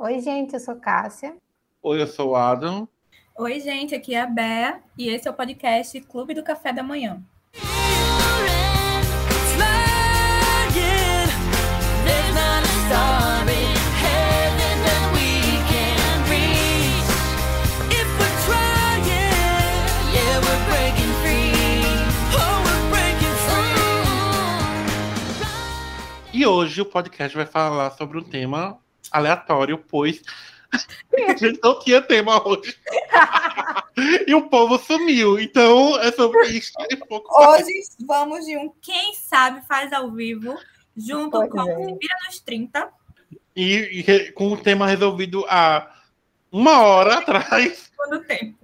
Oi, gente, eu sou Cássia. Oi, eu sou o Adam. Oi, gente, aqui é a Bea e esse é o podcast Clube do Café da Manhã. E hoje o podcast vai falar sobre um tema aleatório, pois a gente não tinha tema hoje. e o povo sumiu. Então é sobre isso. E pouco mais. Hoje vamos de um Quem Sabe Faz ao Vivo, junto Pois com é. o Vira nos 30. E, e com o tema resolvido há uma hora atrás. Todo tempo.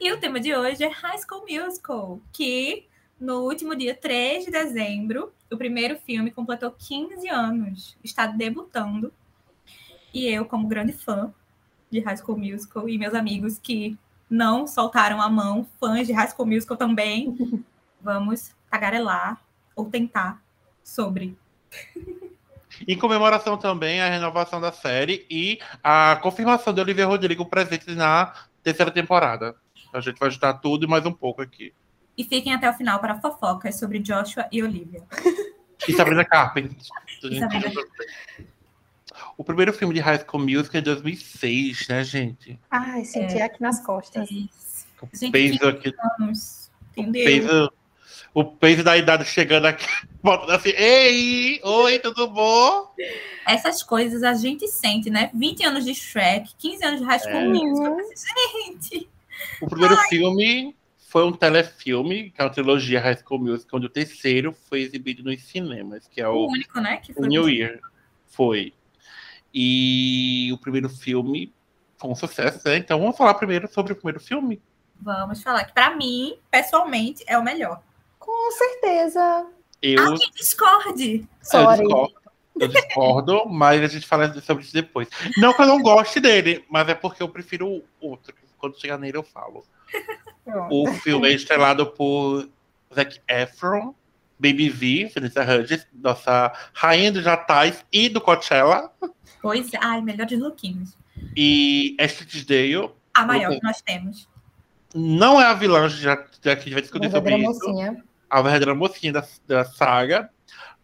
E o tema de hoje é High School Musical, que no último dia 3 de dezembro, o primeiro filme completou 15 anos, está debutando. E eu, como grande fã de High School Musical, e meus amigos que não soltaram a mão, fãs de High School Musical também, vamos tagarelar ou tentar sobre. Em comemoração também à renovação da série e a confirmação de Olivia Rodrigo presente na terceira temporada. A gente vai ajudar tudo e mais um pouco aqui. E fiquem até o final para fofocas sobre Joshua e Olivia. E Sabrina Carpenter. O primeiro filme de High School Music é de 2006, né, gente? Ai, senti aqui nas costas. O Gente, peso 15 aqui, anos. o Entendeu? peso, o peso da idade chegando aqui, voltando assim, ei, oi, tudo bom? Essas coisas a gente sente, né? 20 anos de Shrek, 15 anos de High School É. Musical. Gente, O primeiro filme foi um telefilme, que é uma trilogia High School Music, onde o terceiro foi exibido nos cinemas, que é o o único, né? Que foi New Year foi. E o primeiro filme foi um sucesso, né? Então vamos falar primeiro sobre o primeiro filme. Vamos falar que, pra mim, pessoalmente, é o melhor. Com certeza. Eu, Ah, que discorde! eu Sorry. discordo, eu discordo, mas a gente fala sobre isso depois. Não que eu não goste dele, mas é porque eu prefiro o outro. Quando chegar nele, eu falo. Pronto. O filme é estrelado por Zac Efron, Baby V, Vanessa Hudgens, nossa rainha dos natais e do Coachella, Pois, ai, melhores lookinhos. e Ashley Tisdale. A maior que nós temos. Não é a vilã, já, já que a gente vai discutir sobre Verdadeira isso. mocinha. a verdadeira mocinha da, da saga,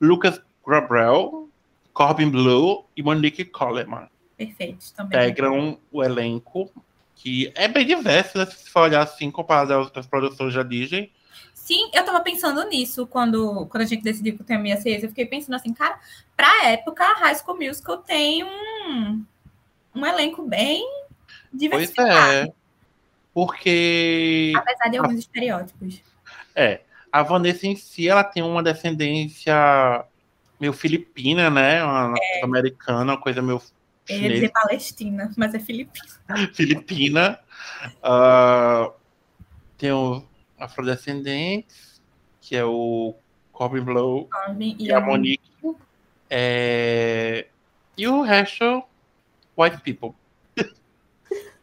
Lucas Gabriel, Corbin Blue e Monique Coleman. Perfeitos também. Integram o elenco, que é bem diverso, né, se for olhar assim, comparado às outras produções da Disney. Sim, eu tava pensando nisso quando, quando a gente decidiu que o tema ia ser esse. Eu fiquei pensando assim, cara, pra época, a High School Musical tem um, um elenco bem Pois diversificado. é. Porque Apesar de alguns estereótipos. é, a Vanessa em si, ela tem uma descendência meio filipina, né? Uma coisa americana, uma coisa meio Dizer Palestina, mas é Filipina. Filipina. Ah, tem o Afrodescendentes, que é o Corbin Blow E, e a Monique. É, E o resto, white people.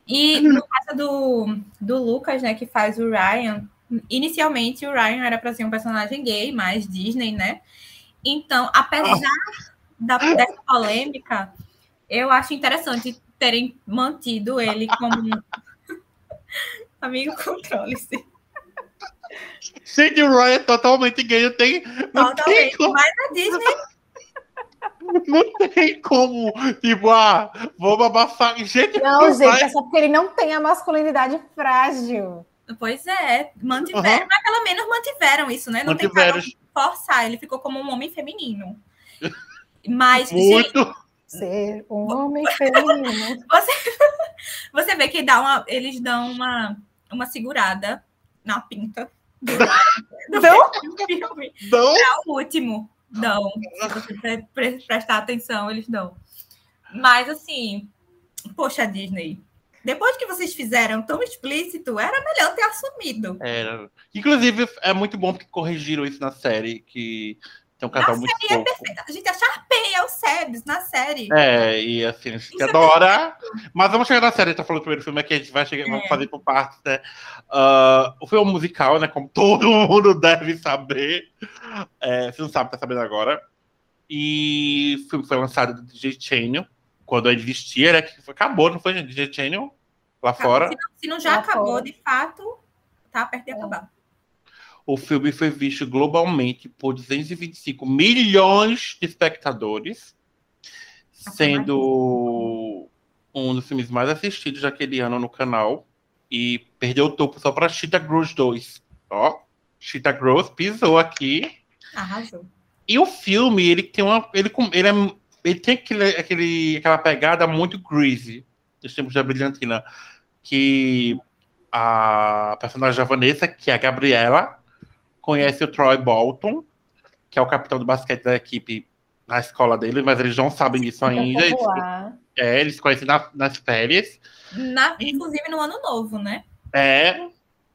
E no caso do, do Lucas, né, que faz o Ryan, inicialmente o Ryan era para ser um personagem gay, mais Disney, né? Então, apesar da, dessa polêmica, eu acho interessante terem mantido ele como. Amigo, controle-se. Gente, o Ryan é totalmente gay, não tem, não tem, Totalmente. como, Mas a Disney não tem como, tipo, ah, vou abafar. Gente, Não, não gente, vai. é só porque ele não tem a masculinidade frágil. Pois é, mantiveram, Aham. mas pelo menos mantiveram isso, né? Não Mantiveram. tentaram forçar, ele ficou como um homem feminino. Mas, gente, muito. Ser um homem feminino. você vê que dá uma, eles dão uma, uma segurada na pinta do, do Não? filme. Não, É o último. Dão. Se você pre- pre- prestar atenção, eles dão. Mas, assim, poxa, Disney. Depois que vocês fizeram tão explícito, era melhor ter assumido. Era. Inclusive, é muito bom que corrigiram isso na série, que tem um casal Na muito série é fofo. perfeita. A gente acharpeia o Sebs na série. É, e assim, a gente Isso é adora. Mas vamos chegar na série, tá falando do primeiro filme aqui, a gente vai chegar, vamos É. fazer por partes, né? Ah, o filme é um musical, né? Como todo mundo deve saber. É, se não sabe, tá sabendo agora. E o filme foi lançado do DJ Chanel, quando existia, era que acabou, não foi, gente? DJ Channel? Lá fora. Se não, se não já Lá acabou, fora. de fato, tá perto de acabar. O filme foi visto globalmente por 225 milhões de espectadores, sendo um dos filmes mais assistidos daquele ano no canal. E perdeu o topo só para Cheetah Gross 2. Ó, Cheetah Gross pisou aqui. Arrasou. E o filme, ele tem uma. Ele, ele, é, ele tem aquele, aquele, aquela pegada muito greasy dos tempos da Brilhantina. Que a personagem da Vanessa, que é a Gabriela, conhece o Troy Bolton, que é o capitão do basquete da equipe na escola dele, mas eles não sabem disso ainda. Eles, é, eles se conhecem na- nas férias. Na- inclusive no ano novo, né? É,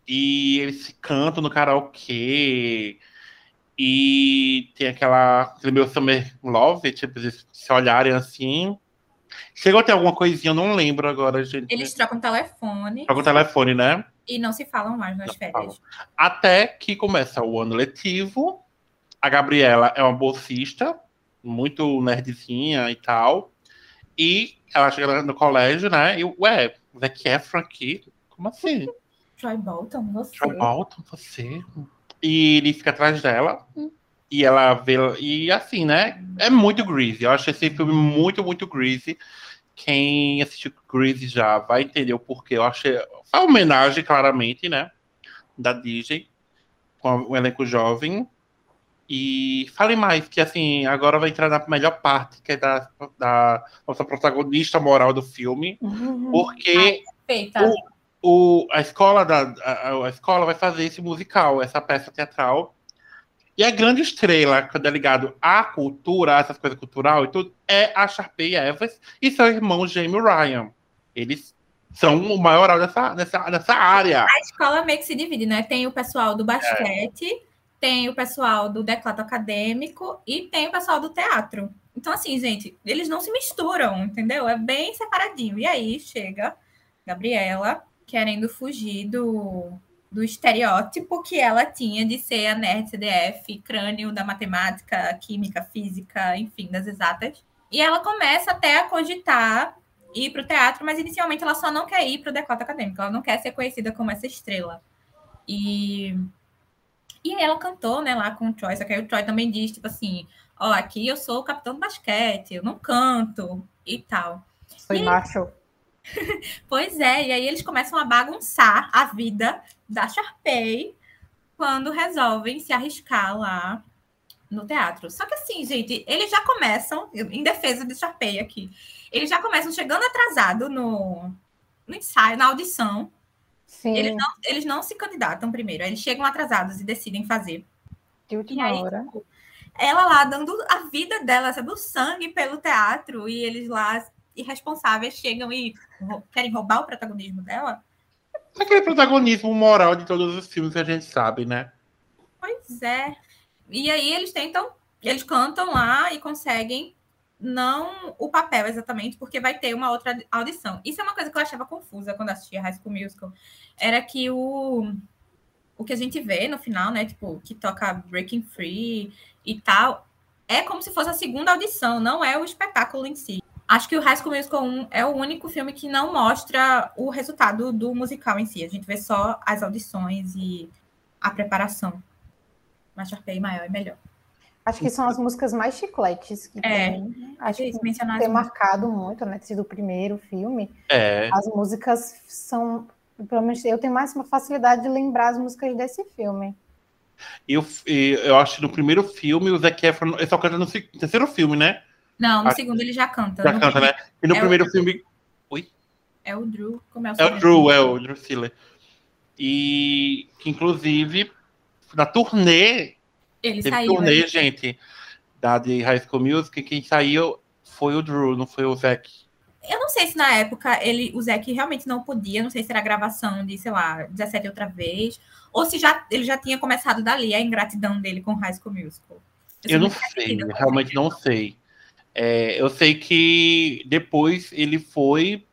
e eles se cantam no karaokê. E tem aquela. Aquele meu summer love, tipo, eles se olharem assim. Chegou a ter alguma coisinha, eu não lembro agora, gente. Eles trocam telefone o telefone, né? E não se falam mais nas Não férias. Até que começa o ano letivo. A Gabriela é uma bolsista, muito nerdzinha e tal. E ela chega no colégio, né? E, ué, Zac Efron aqui? Como assim? Troy Bolton, você. Troy Bolton, você. E ele fica atrás dela. E ela vê. E assim, né? É muito greasy. Eu acho esse filme muito, muito greasy. Quem assistiu Greasy já vai entender o porquê. Eu achei. A homenagem, claramente, né? Da Disney. Com o elenco jovem. E fale mais, que assim, agora vai entrar na melhor parte, que é da, da nossa protagonista moral do filme. Porque Feita. o, a, escola da, a, a escola vai fazer esse musical, essa peça teatral. E a grande estrela, quando é ligado à cultura, a essas coisas cultural e tudo, é a Sharpay Evans e seu irmão Jamie Ryan. Eles são o maioral dessa, dessa, dessa área. A escola meio que se divide, né? Tem o pessoal do basquete, tem o pessoal do declato acadêmico e tem o pessoal do teatro. Então, assim, gente, eles não se misturam, entendeu? É bem separadinho. E aí chega Gabriela querendo fugir do, do estereótipo que ela tinha de ser a nerd CDF, crânio da matemática, química, física, enfim, das exatas. E ela começa até a cogitar ir para o teatro, mas inicialmente ela só não quer ir para o declato acadêmico, ela não quer ser conhecida como essa estrela. E, e aí ela cantou, né, lá com o Troy, só que aí o Troy também diz, tipo assim, ó, aqui eu sou o capitão do basquete, eu não canto e tal. Foi E- macho. Pois é, e aí eles começam a bagunçar a vida da Sharpay quando resolvem se arriscar lá no teatro. Só que assim, gente, eles já começam, em defesa de Sharpay aqui, eles já começam chegando atrasado no, no ensaio, na audição. Sim, Eles não, eles não se candidatam primeiro, eles chegam atrasados e decidem fazer. de última aí, hora. tipo, ela lá dando a vida dela, sabe, o sangue pelo teatro, e eles lá, irresponsáveis, chegam e querem roubar o protagonismo dela. Aquele protagonismo moral de todos os filmes que a gente sabe, né? Pois é. E aí eles tentam, eles cantam lá e conseguem não o papel exatamente, porque vai ter uma outra audição. Isso é uma coisa que eu achava confusa quando assistia High School Musical. Era que o, o que a gente vê no final, né? Tipo, que toca Breaking Free e tal, é como se fosse a segunda audição, não é o espetáculo em si. Acho que o High School Musical 1 é o único filme que não mostra o resultado do musical em si. A gente vê só as audições e a preparação. Mas Sharpay maior é melhor. Acho que são as músicas mais chicletes que É. tem. Acho que mencionar as marcado muito, né? Sido o primeiro filme. É. As músicas são. Pelo menos eu tenho mais uma facilidade de lembrar as músicas desse filme. Eu, eu acho que no primeiro filme o Zac Efron. Ele só canta no terceiro filme, né? Não, no Ah, segundo ele já canta. Já canta, né? E no É o- primeiro filme. É o Drew, como é o É o? Drew, é o Drew Stiller. E que, inclusive, na turnê, Ele teve saiu. turnê, né? gente, da de High School Music, quem saiu foi o Drew, não foi o Zac. Eu não sei se na época ele, o Zac realmente não podia, não sei se era gravação de, sei lá, 17 outra vez, ou se já, ele já tinha começado dali a ingratidão dele com High School Musical. Eu sou não muito sei, realmente não sei. É, eu sei que depois ele foi.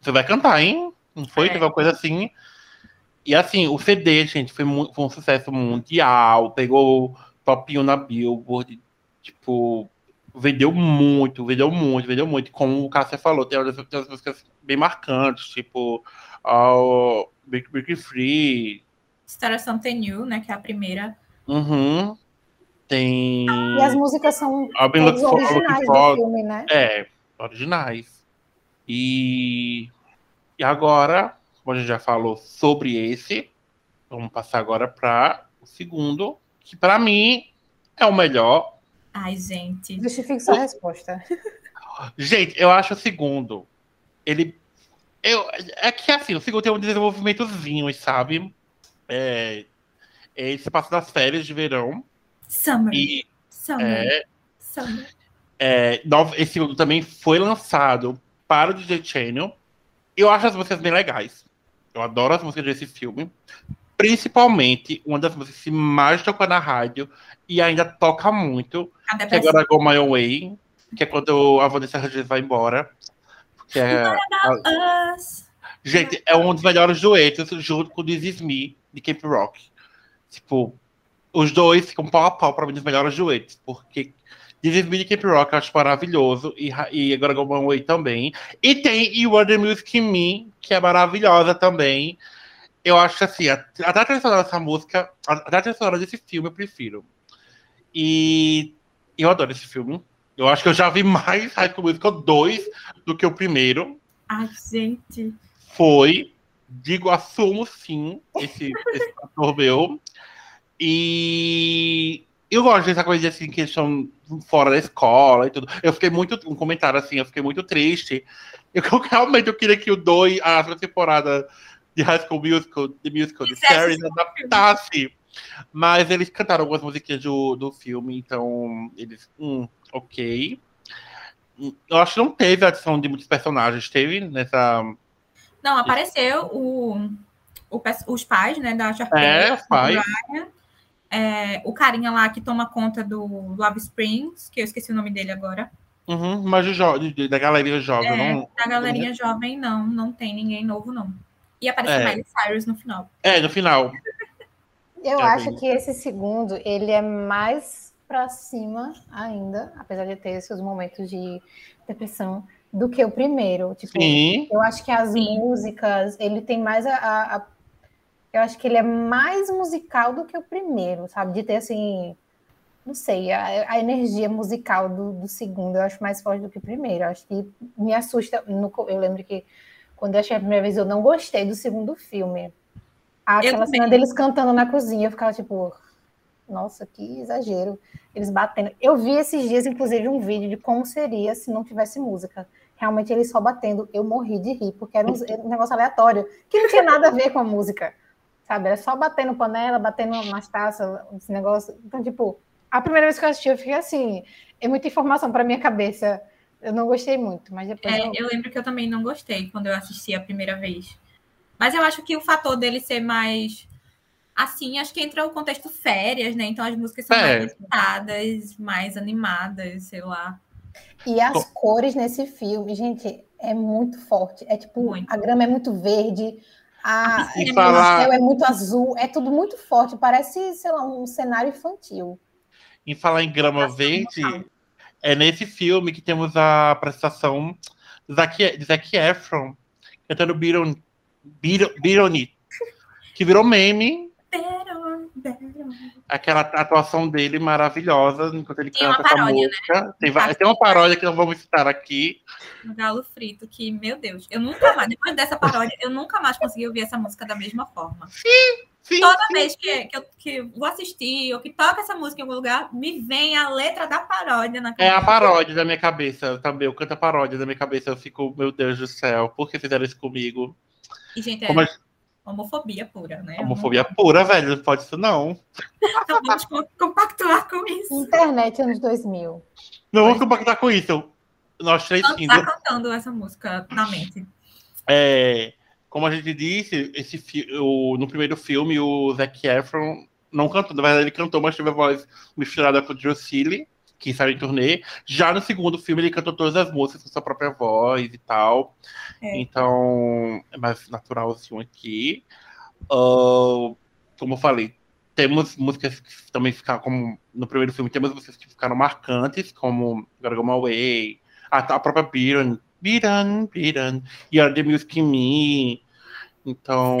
Você vai cantar, hein? Não foi? É. Teve uma coisa assim. E assim, o CD, gente, foi, mu- foi um sucesso mundial. Pegou topinho na Billboard. Tipo, vendeu muito, vendeu muito, vendeu muito. Como o Cássia falou, tem umas, tem umas músicas bem marcantes, tipo uh, Break Break Free. Star of Something New, né? Que é a primeira. Uhum. Tem. E as músicas são todas originais do filme, né? É, originais. E, e agora, como a gente já falou sobre esse, vamos passar agora para o segundo, que para mim é o melhor. Ai, gente. Justifique sua resposta. Gente, eu acho o segundo. Ele. Eu, é que assim, o segundo tem um desenvolvimentozinho, sabe? É, ele se passa das férias de verão. Summer. E Summer. é, Summer. é, esse segundo também foi lançado para o DJ Channel. Eu acho as músicas bem legais. Eu adoro as músicas desse filme. Principalmente uma das músicas que mais tocou na rádio e ainda toca muito, A que é agora Go My Way, que é quando a Vanessa Hudgens vai embora. Que é, Us. gente, é um dos melhores duetos junto com o This Is Me, de Cape Rock. Tipo, os dois ficam pau a pau para mim dos melhores duetos, porque This Is Me de Cape Rock eu acho maravilhoso, e, e agora Go My Way também. E tem You Are The Music In Me, que é maravilhosa também. Eu acho que assim, a- até a trilha sonora dessa música, a- até a trilha sonora desse filme eu prefiro. E eu adoro esse filme. Eu acho que eu já vi mais High School Musical 2 do que o primeiro Ai, gente. foi, digo, assumo sim, esse, esse ator meu. E eu gosto dessa coisa assim, que eles estão fora da escola e tudo. Eu fiquei muito, um comentário assim, eu fiquei muito triste. Eu, eu realmente eu queria que o 2, a segunda temporada de High School Musical, de Musical, de séries, esse adaptasse. Mas eles cantaram algumas musiquinhas do, do filme, então eles, hum, ok. Eu acho que não teve adição de muitos personagens, teve nessa. Não, apareceu o, o os pais, né, da Sharpay. É, pai. É, o carinha lá que toma conta do Love Springs, que eu esqueci o nome dele agora. Uhum, mas da galerinha jovem, É, não. Da galerinha jovem, não, não tem ninguém novo, não. E apareceu É. Miley Cyrus no final. É, no final. Eu É acho bem- que esse segundo, ele é mais pra cima ainda, apesar de ter seus momentos de depressão, do que o primeiro. Tipo, Sim. eu acho que as Sim. músicas, ele tem mais a, a- a- Eu acho que ele é mais musical do que o primeiro, sabe? De ter, assim... Não sei, a, a energia musical do, do segundo eu acho mais forte do que o primeiro. Eu acho que me assusta. no eu lembro que quando eu achei a primeira vez, eu não gostei do segundo filme. Aquela cena deles cantando na cozinha, eu ficava tipo, nossa, que exagero. Eles batendo. Eu vi esses dias, inclusive, um vídeo de como seria se não tivesse música. Realmente eles só batendo. Eu morri de rir, porque era um, era um negócio aleatório, que não tinha nada a ver com a música. Sabe? Era só batendo panela, batendo nas taças, esse negócio. Então, tipo, a primeira vez que eu assisti, eu fiquei assim, é muita informação para minha cabeça. Eu não gostei muito, mas depois É, eu... eu lembro que eu também não gostei quando eu assisti a primeira vez. Mas eu acho que o fator dele ser mais assim, acho que entra o contexto férias, né? Então as músicas são É. mais agitadas, mais animadas, sei lá. E as Bom. cores nesse filme, gente, é muito forte. É tipo, Muito. a grama é muito verde, a, A é falar, céu é muito azul, é tudo muito forte. Parece, sei lá, um cenário infantil. em falar em grama Nossa, verde. É nesse filme que temos a prestação de Zac, de Zac Efron cantando Biron, Biron, Bironi, que virou meme. Aquela atuação dele maravilhosa enquanto ele Tem canta essa paródia, né? música. Tem, va- tem uma paródia que não vamos citar aqui. No Galo Frito, que, meu Deus, eu nunca mais, depois dessa paródia, eu nunca mais consegui ouvir essa música da mesma forma. Sim, Toda sim. vez que, que eu que vou assistir ou que toca essa música em algum lugar, me vem a letra da paródia na É a cabeça. paródia da minha cabeça também. Eu canto a paródia da minha cabeça. Eu fico, meu Deus do céu, por que fizeram isso comigo? E, gente, é Como a homofobia pura, né? homofobia pura, velho. Não pode isso, não. Então vamos co- compactuar com isso. Internet anos 2000. Não vamos compactar com isso. Nós três Não sim. tá cantando essa música na mente. É, como a gente disse, esse o- no primeiro filme, o Zac Efron não cantou. Na verdade, ele cantou, mas teve a voz misturada com o Joe Seeley, que saiu em turnê. Já no segundo filme, ele cantou todas as músicas com sua própria voz e tal. É. Então, é mais naturalzinho aqui. Ah, como eu falei, temos músicas que também ficaram como no primeiro filme, temos músicas que ficaram marcantes, como Gotta Go My Way, a, a própria Biran, Biran, Biran, You're the Music Me. Então.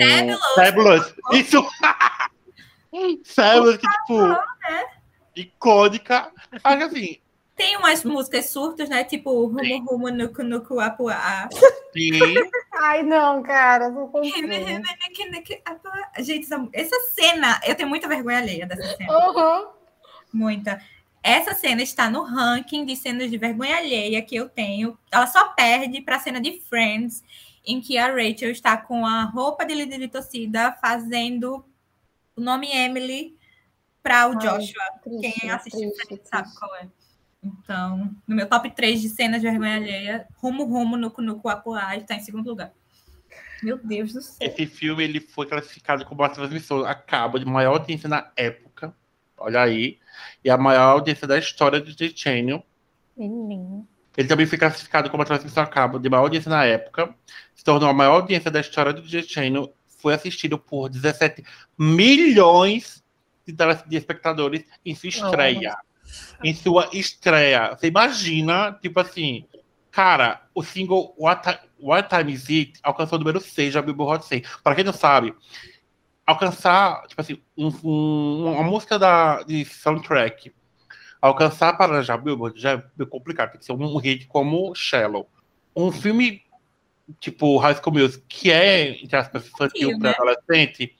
Fabulous. Fabulous. Isso! Fabulous, que tipo. né? Icônica. Acho que assim, Tem umas músicas surtos, né? Tipo Rumo Rumo Nuku Nuku Apuá. sim. Ai, não, cara, não consigo. Gente, essa, essa cena, eu tenho muita vergonha alheia dessa cena. Uhum. Muita. Essa cena está no ranking de cenas de vergonha alheia que eu tenho. Ela só perde para a cena de Friends, em que a Rachel está com a roupa de líder de torcida fazendo o nome Emily para o Ai, Joshua. triste, Quem assistiu triste, Friends sabe triste. qual é. Então, no meu top 3 de cenas de vergonha alheia, Rumo Rumo Nuku Nuku Apuá está em segundo lugar. Meu Deus do céu. Esse filme ele foi classificado como a transmissão a cabo de maior audiência na época. Olha aí. E a maior audiência da história do Disney Channel. Menino. Ele também foi classificado como a transmissão a cabo de maior audiência na época. Se tornou a maior audiência da história do Disney Channel. Foi assistido por 17 milhões de, espectadores em sua estreia. Em sua estreia. Você imagina, tipo assim, cara, o single What, What Time Is It alcançou o número 6 da Billboard Hot 100. Para quem não sabe, alcançar, tipo assim, um- um- uma música da, de soundtrack, alcançar para já Billboard já é complicado, tem que ser um hit como Shallow. Um filme tipo High School Music, que é, entre aspas, infantil para né? adolescente,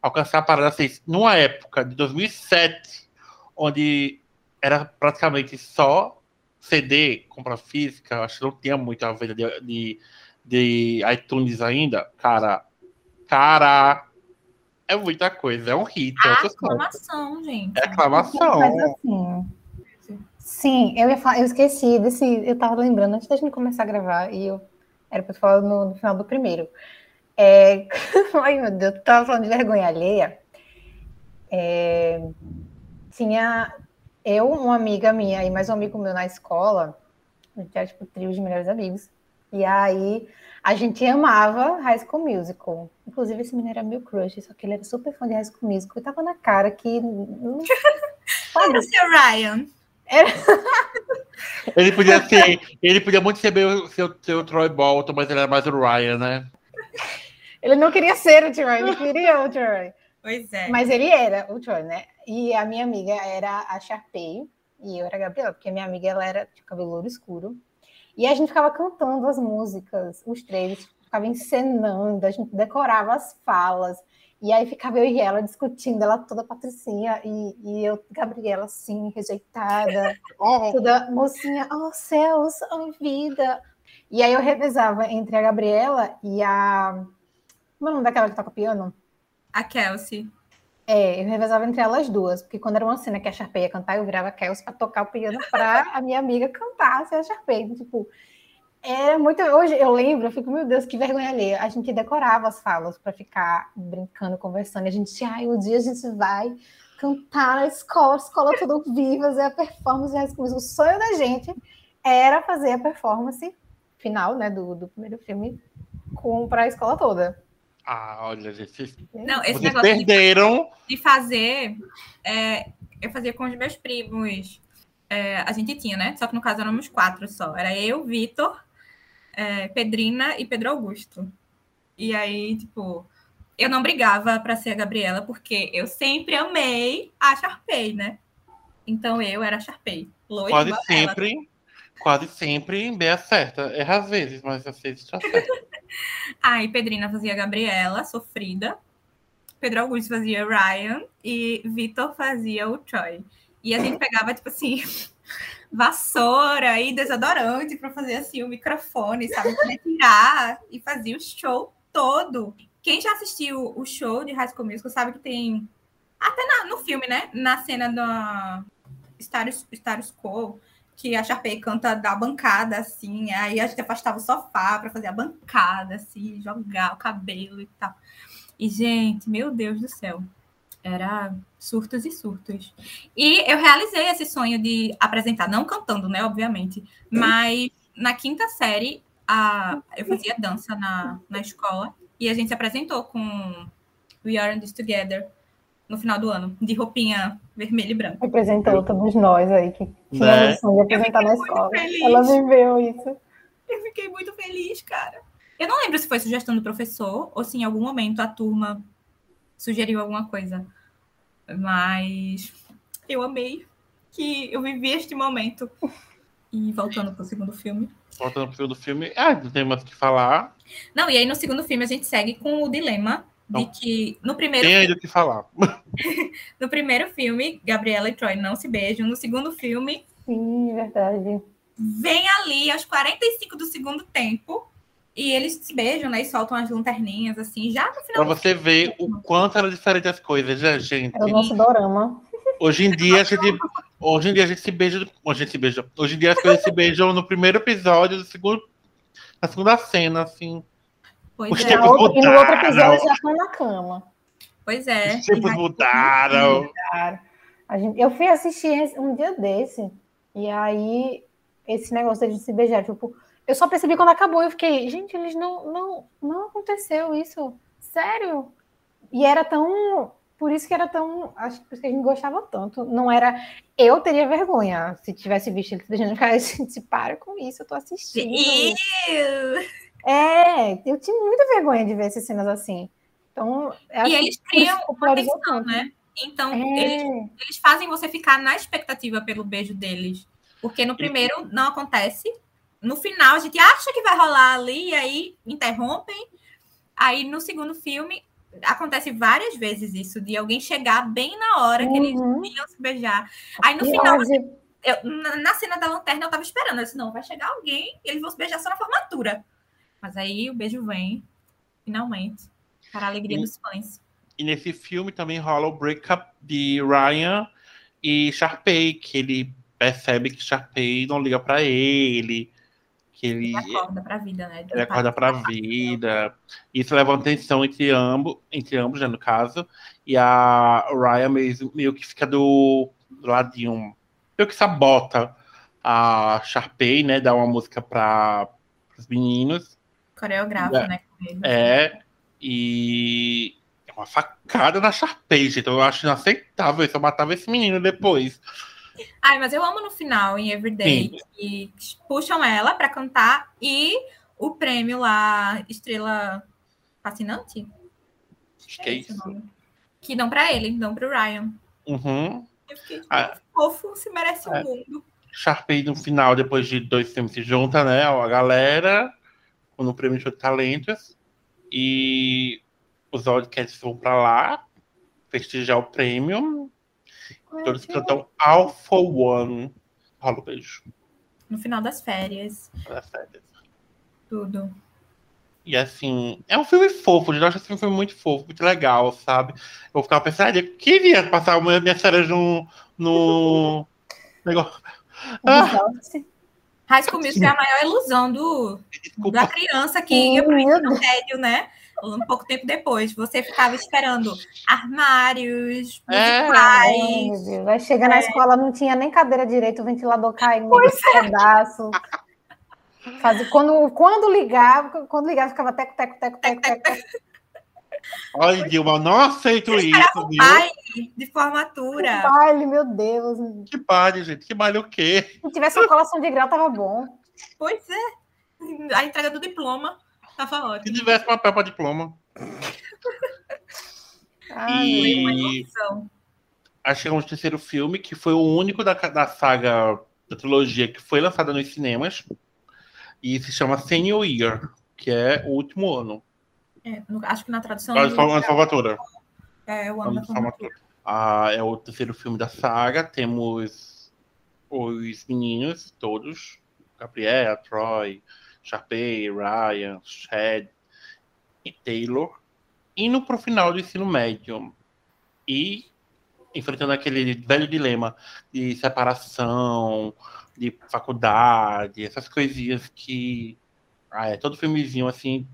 alcançar a parada 6 numa época de 2007, onde era praticamente só CD, compra física, acho que não tinha muita venda de, de, de iTunes ainda, cara, cara, é muita coisa, é um hit, é. Aclamação, gente. É aclamação. Mas assim. Sim, eu ia falar, eu esqueci desse. Eu tava lembrando antes da gente começar a gravar, e eu era pra falar no, no final do primeiro. É, ai, meu Deus, eu tava falando de vergonha alheia. É, tinha eu, uma amiga minha e mais um amigo meu na escola, a gente era tipo trio de melhores amigos. E aí a gente amava High School Musical. Inclusive, esse menino era meu crush, só que ele era super fã de High School Musical. E tava na cara que. Olha o seu Ryan. Ele podia ser, ele podia muito ser o seu, seu Troy Bolton, mas ele era mais o Ryan, né? Ele não queria ser o Troy, ele queria o Troy. Pois é. Mas ele era o Troy, né? E a minha amiga era a Sharpay e eu era a Gabriela, porque a minha amiga ela era de cabelo louro escuro. E a gente ficava cantando as músicas, os três, ficava encenando, a gente decorava as falas. E aí ficava eu e ela discutindo, ela toda patricinha e, e eu, Gabriela, assim, rejeitada. Oh, toda mocinha, oh céus, oh vida. E aí eu revezava entre a Gabriela e a. Como é o nome daquela que toca piano? A Kelsey. É, eu revezava entre elas duas, porque quando era uma cena que a Sharpay ia cantar, eu virava Kels para tocar o piano para a minha amiga cantar sem a Sharpay. Tipo, era muito. Hoje eu lembro, eu fico, meu Deus, que vergonha alheia. A gente decorava as falas para ficar brincando, conversando. E a gente, ai, um dia a gente vai cantar na escola, a escola toda viva, fazer a performance. O sonho da gente era fazer a performance final, né, do, do primeiro filme para a escola toda. Ah, olha, gente. Não, esse Vocês negócio de, perderam. de fazer, é, eu fazia com os meus primos. É, a gente tinha, né? Só que no caso éramos quatro só. Era eu, Vitor, é, Pedrina e Pedro Augusto. E aí, tipo, eu não brigava para ser a Gabriela, porque eu sempre amei a Sharpay, né? Então eu era a Sharpay. Loira Quase igual ela. Quase sempre bem acerta. Erra às vezes, mas às vezes tá certo. Aí Pedrina fazia Gabriela, sofrida. Pedro Augusto fazia Ryan e Vitor fazia o Troy. E a gente pegava, tipo assim, vassoura e desodorante para fazer assim o microfone, sabe? Pra tirar e fazia o show todo. Quem já assistiu o show de High School Musical sabe que tem. Até na- no filme, né? Na cena da Status, Status Quo, que a Sharpay canta da bancada, assim, aí a gente afastava o sofá para fazer a bancada, assim, jogar o cabelo e tal. E, gente, meu Deus do céu, era surtos e surtos. E eu realizei esse sonho de apresentar, não cantando, né, obviamente, mas na quinta série, a, eu fazia dança na, na escola e a gente se apresentou com We Are in This Together no final do ano, de roupinha vermelha e branca. Representou todos nós aí que tinha Né? de apresentar na escola. feliz. Ela viveu isso. Eu fiquei muito feliz, cara. Eu não lembro se foi sugestão do professor ou se em algum momento a turma sugeriu alguma coisa. Mas eu amei que eu vivi este momento. E voltando pro segundo filme. Voltando pro fio do filme. Ah, não tem mais o que falar. Não, e aí no segundo filme a gente segue com o dilema de Não. que no primeiro, Tem ainda o que falar. no primeiro filme, Gabriela e Troy não se beijam. No segundo filme, Sim, verdade. vem ali aos 45 do segundo tempo e eles se beijam, né? E soltam as lanterninhas, assim, já no Pra final. do você ver o quanto era diferente as coisas, né, gente? Era o nosso dorama. Hoje em dia a gente. Hoje em dia a gente se beija. Hoje a gente se beija. Hoje em dia as coisas se beijam no primeiro episódio, do segundo, na segunda cena, assim. Pois Os é, E, tempos e no outro mudaram. episódio já estão na cama. pois é. Os tempos mudaram. A gente, eu fui assistir um dia desse, e aí esse negócio de se beijar, tipo, eu só percebi quando acabou, eu fiquei, gente, eles não, não, não aconteceu isso, sério? E era tão, por isso que era tão, acho que por isso que a gente gostava tanto, não era, eu teria vergonha se tivesse visto ele se beijando, cara, gente, para com isso, eu tô assistindo. É, eu tinha muita vergonha de ver essas cenas assim. Então, acho E que eles criam uma tensão, né? Então, É. eles, eles fazem você ficar na expectativa pelo beijo deles. Porque no primeiro não acontece. No final, a gente acha que vai rolar ali, e aí interrompem. Aí no segundo filme, acontece várias vezes isso, de alguém chegar bem na hora que eles Uhum. iam se beijar. Aí no E final, eu- na, na cena da lanterna, eu tava esperando. Eu disse, não, vai chegar alguém e eles vão se beijar só na formatura. Mas aí o beijo vem, finalmente, para a alegria E- dos fãs. E nesse filme também rola o breakup de Ryan e Sharpay, que ele percebe que Sharpay não liga pra ele, que ele, Ele acorda pra vida, né? ele acorda pra vida. Isso leva uma tensão entre ambos, entre ambos, né, no caso. E a Ryan meio, meio que fica do, do ladinho, meio que sabota a Sharpay, né? Dá uma música para os meninos. Coreografa, É. né? É, e é uma facada na Sharpay, gente. Eu acho inaceitável isso. Eu matava esse menino depois. Ai, mas eu amo no final, em Everyday, que puxam ela pra cantar e o prêmio lá, Estrela Fascinante? Acho que é o isso. nome. Que dão pra ele, dão pro Ryan. Uhum. Eu fiquei tipo, Ah. fofo, se merece o É. mundo. Sharpay no final, depois de dois filmes, se junta, né? A galera no prêmio de talentos. E os Outcasts vão pra lá prestigiar o prêmio. Todos cantam All for One. Rola o beijo. No final das férias, das férias. tudo. E assim, é um filme fofo, eu acho esse filme muito fofo, muito legal, sabe? Eu ficava pensando, ah, eu queria passar uma minha série no, no negócio. Ah. High School Music é a maior ilusão do, Desculpa. da criança que ia meu ensino médio, né? Um pouco tempo depois. Você ficava esperando armários, É. Ai, musicais. Deus. Vai chegar na escola, não tinha nem cadeira direito, o ventilador caindo no pedaço. Fazia, quando, quando ligava, quando ligava, ficava teco, teco, teco, teco, teco. teco. Olha, Dilma, não aceito isso, viu? baile de formatura. Baile, meu Deus. Que baile, gente, que baile o quê? Se tivesse uma colação de grau, tava bom. Pois é. A entrega do diploma tava Se ótimo. tivesse papel para diploma. Ai, E acho que chegamos no terceiro filme, que foi o único da, da saga, da trilogia, que foi lançada nos cinemas. E se chama Senior Year, que é o último ano. É, no- acho que na tradução de do- ano formatura. é o ano Ano formatura. Ah, é o terceiro filme da saga. Temos os meninos todos. Gabriel, Troy, Sharpay, Ryan, Chad e Taylor. Indo pro final do ensino médio. E enfrentando aquele velho dilema de separação, de faculdade, essas coisinhas que ah, é, todo filmezinho assim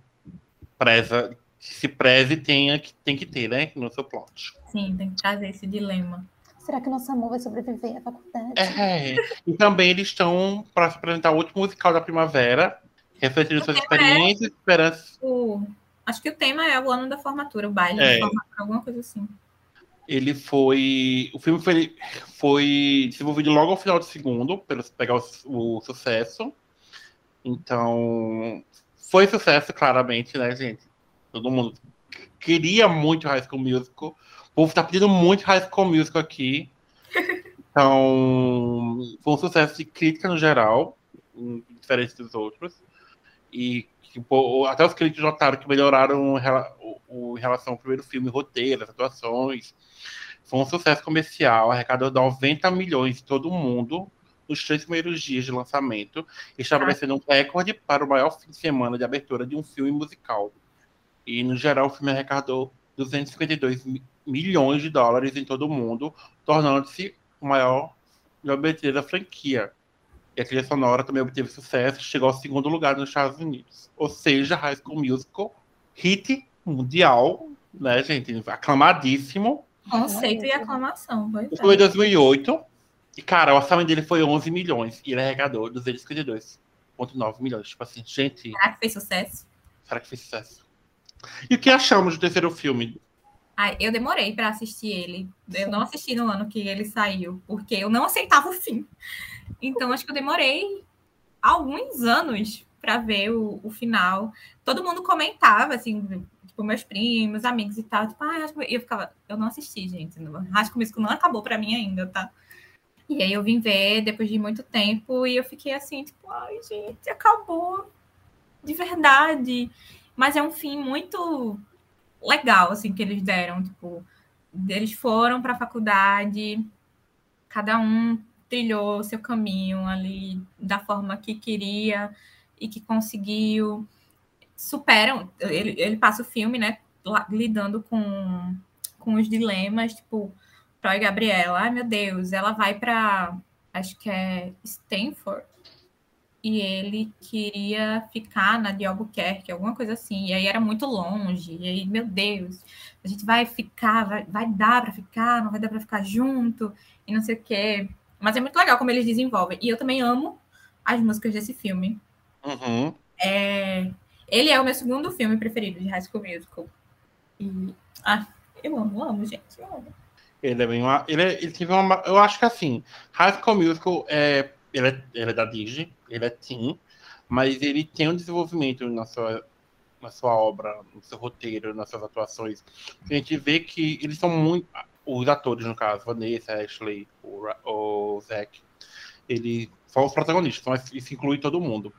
preza, que se preze tenha, que tem que ter, né? No seu plot. Sim, tem que trazer esse dilema. será que nosso amor vai sobreviver à faculdade? É, e também eles estão para se apresentar o último musical da primavera, refletindo suas experiências, esperanças. O, acho que o tema é o ano da formatura, o baile É. de formatura, alguma coisa assim. Ele foi. O filme foi, foi desenvolvido logo ao final do segundo, para pegar o, o sucesso. Então, foi sucesso, claramente, né, gente? Todo mundo queria muito High School Musical. O povo tá pedindo muito High School Musical aqui. Então, foi um sucesso de crítica no geral, diferente dos outros. E tipo, até os críticos notaram que melhoraram o, o, em relação ao primeiro filme, roteiro, as atuações. Foi um sucesso comercial, arrecadou 90 milhões em todo mundo nos três primeiros dias de lançamento, estabelecendo um recorde para o maior fim de semana de abertura de um filme musical. E, no geral, o filme arrecadou 252 milhões de dólares em todo o mundo, tornando-se o maior bilheteria da franquia. E a trilha sonora também obteve sucesso, chegou ao segundo lugar nos Estados Unidos. Ou seja, High School Musical, hit mundial, né, gente? Aclamadíssimo. Conceito e aclamação. Foi em 2008. E, cara, o orçamento dele foi 11 milhões. E ele arrecadou 252,9 milhões. Tipo assim, gente. Será que fez sucesso? Será que fez sucesso? E o que achamos do terceiro filme? Ai, eu demorei para assistir ele. Eu não assisti no ano que ele saiu, porque eu não aceitava o fim. Então, acho que eu demorei alguns anos para ver o, o, final. Todo mundo comentava, assim, tipo, meus primos, amigos e tal. Tipo, ah, eu ficava, eu não assisti, gente. Acho que isso não acabou para mim ainda, tá? E aí eu vim ver depois de muito tempo e eu fiquei assim, tipo, ai, gente, acabou. De verdade. Mas é um fim muito legal, assim, que eles deram. Tipo, eles foram para a faculdade, cada um trilhou seu caminho ali da forma que queria e que conseguiu. Superam, ele, ele passa o filme, né, lidando com, com os dilemas, tipo, Troy e Gabriela, ai meu Deus, ela vai para, acho que é Stanford, e ele queria ficar na de Albuquerque, alguma coisa assim. E aí era muito longe. E aí, meu Deus, a gente vai ficar, vai, vai dar para ficar, não vai dar para ficar junto, e não sei o quê. Mas é muito legal como eles desenvolvem. E eu também amo as músicas desse filme. Uhum. É... Ele é o meu segundo filme preferido de High School Musical. E... Ah, eu amo, amo, gente. Eu amo. Ele é bem uma... ele, é... ele teve uma. Eu acho que assim, High School Musical é. Ele é, ele é da Disney, ele é teen, mas ele tem um desenvolvimento na sua, na sua obra, no seu roteiro, nas suas atuações. A gente vê que eles são muito. Os atores, no caso, Vanessa, Ashley, o, o eles são os protagonistas, então isso inclui todo mundo.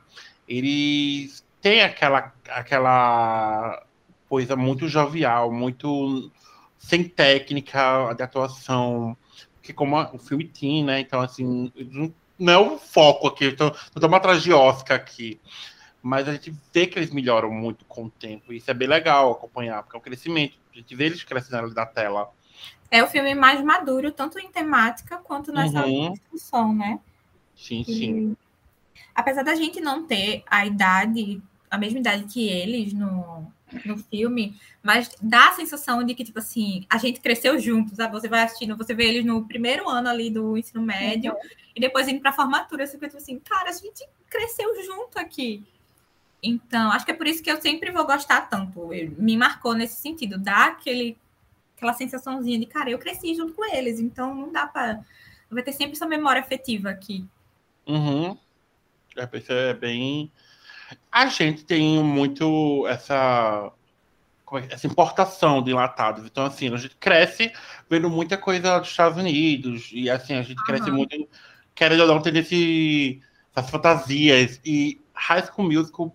Eles têm aquela, aquela coisa muito jovial, muito sem técnica de atuação, que como o filme tem, né? Então, assim, não é o foco aqui, então, não estamos atrás de Oscar aqui. Mas a gente vê que eles melhoram muito com o tempo. E isso é bem legal acompanhar, porque é um crescimento. A gente vê eles crescendo da tela. É o filme mais maduro, tanto em temática quanto nessa uhum. discussão, né? Sim, e, sim. Apesar da gente não ter a idade, a mesma idade que eles no, no filme, mas dá a sensação de que, tipo assim, a gente cresceu juntos, sabe? Você vai assistindo, você vê eles no primeiro ano ali do ensino médio, uhum. e depois indo pra formatura, você fica tipo assim, cara, a gente cresceu junto aqui. Então, acho que é por isso que eu sempre vou gostar tanto. Me marcou nesse sentido, dá aquele, aquela sensaçãozinha de, cara, eu cresci junto com eles, então não dá pra. Vai ter sempre essa memória afetiva aqui. Uhum. É bem a gente tem muito essa, é, essa importação de enlatados. Então, assim, a gente cresce vendo muita coisa dos Estados Unidos. E, assim, a gente uhum. cresce muito querendo ou não ter esse, essas fantasias. E High School Musical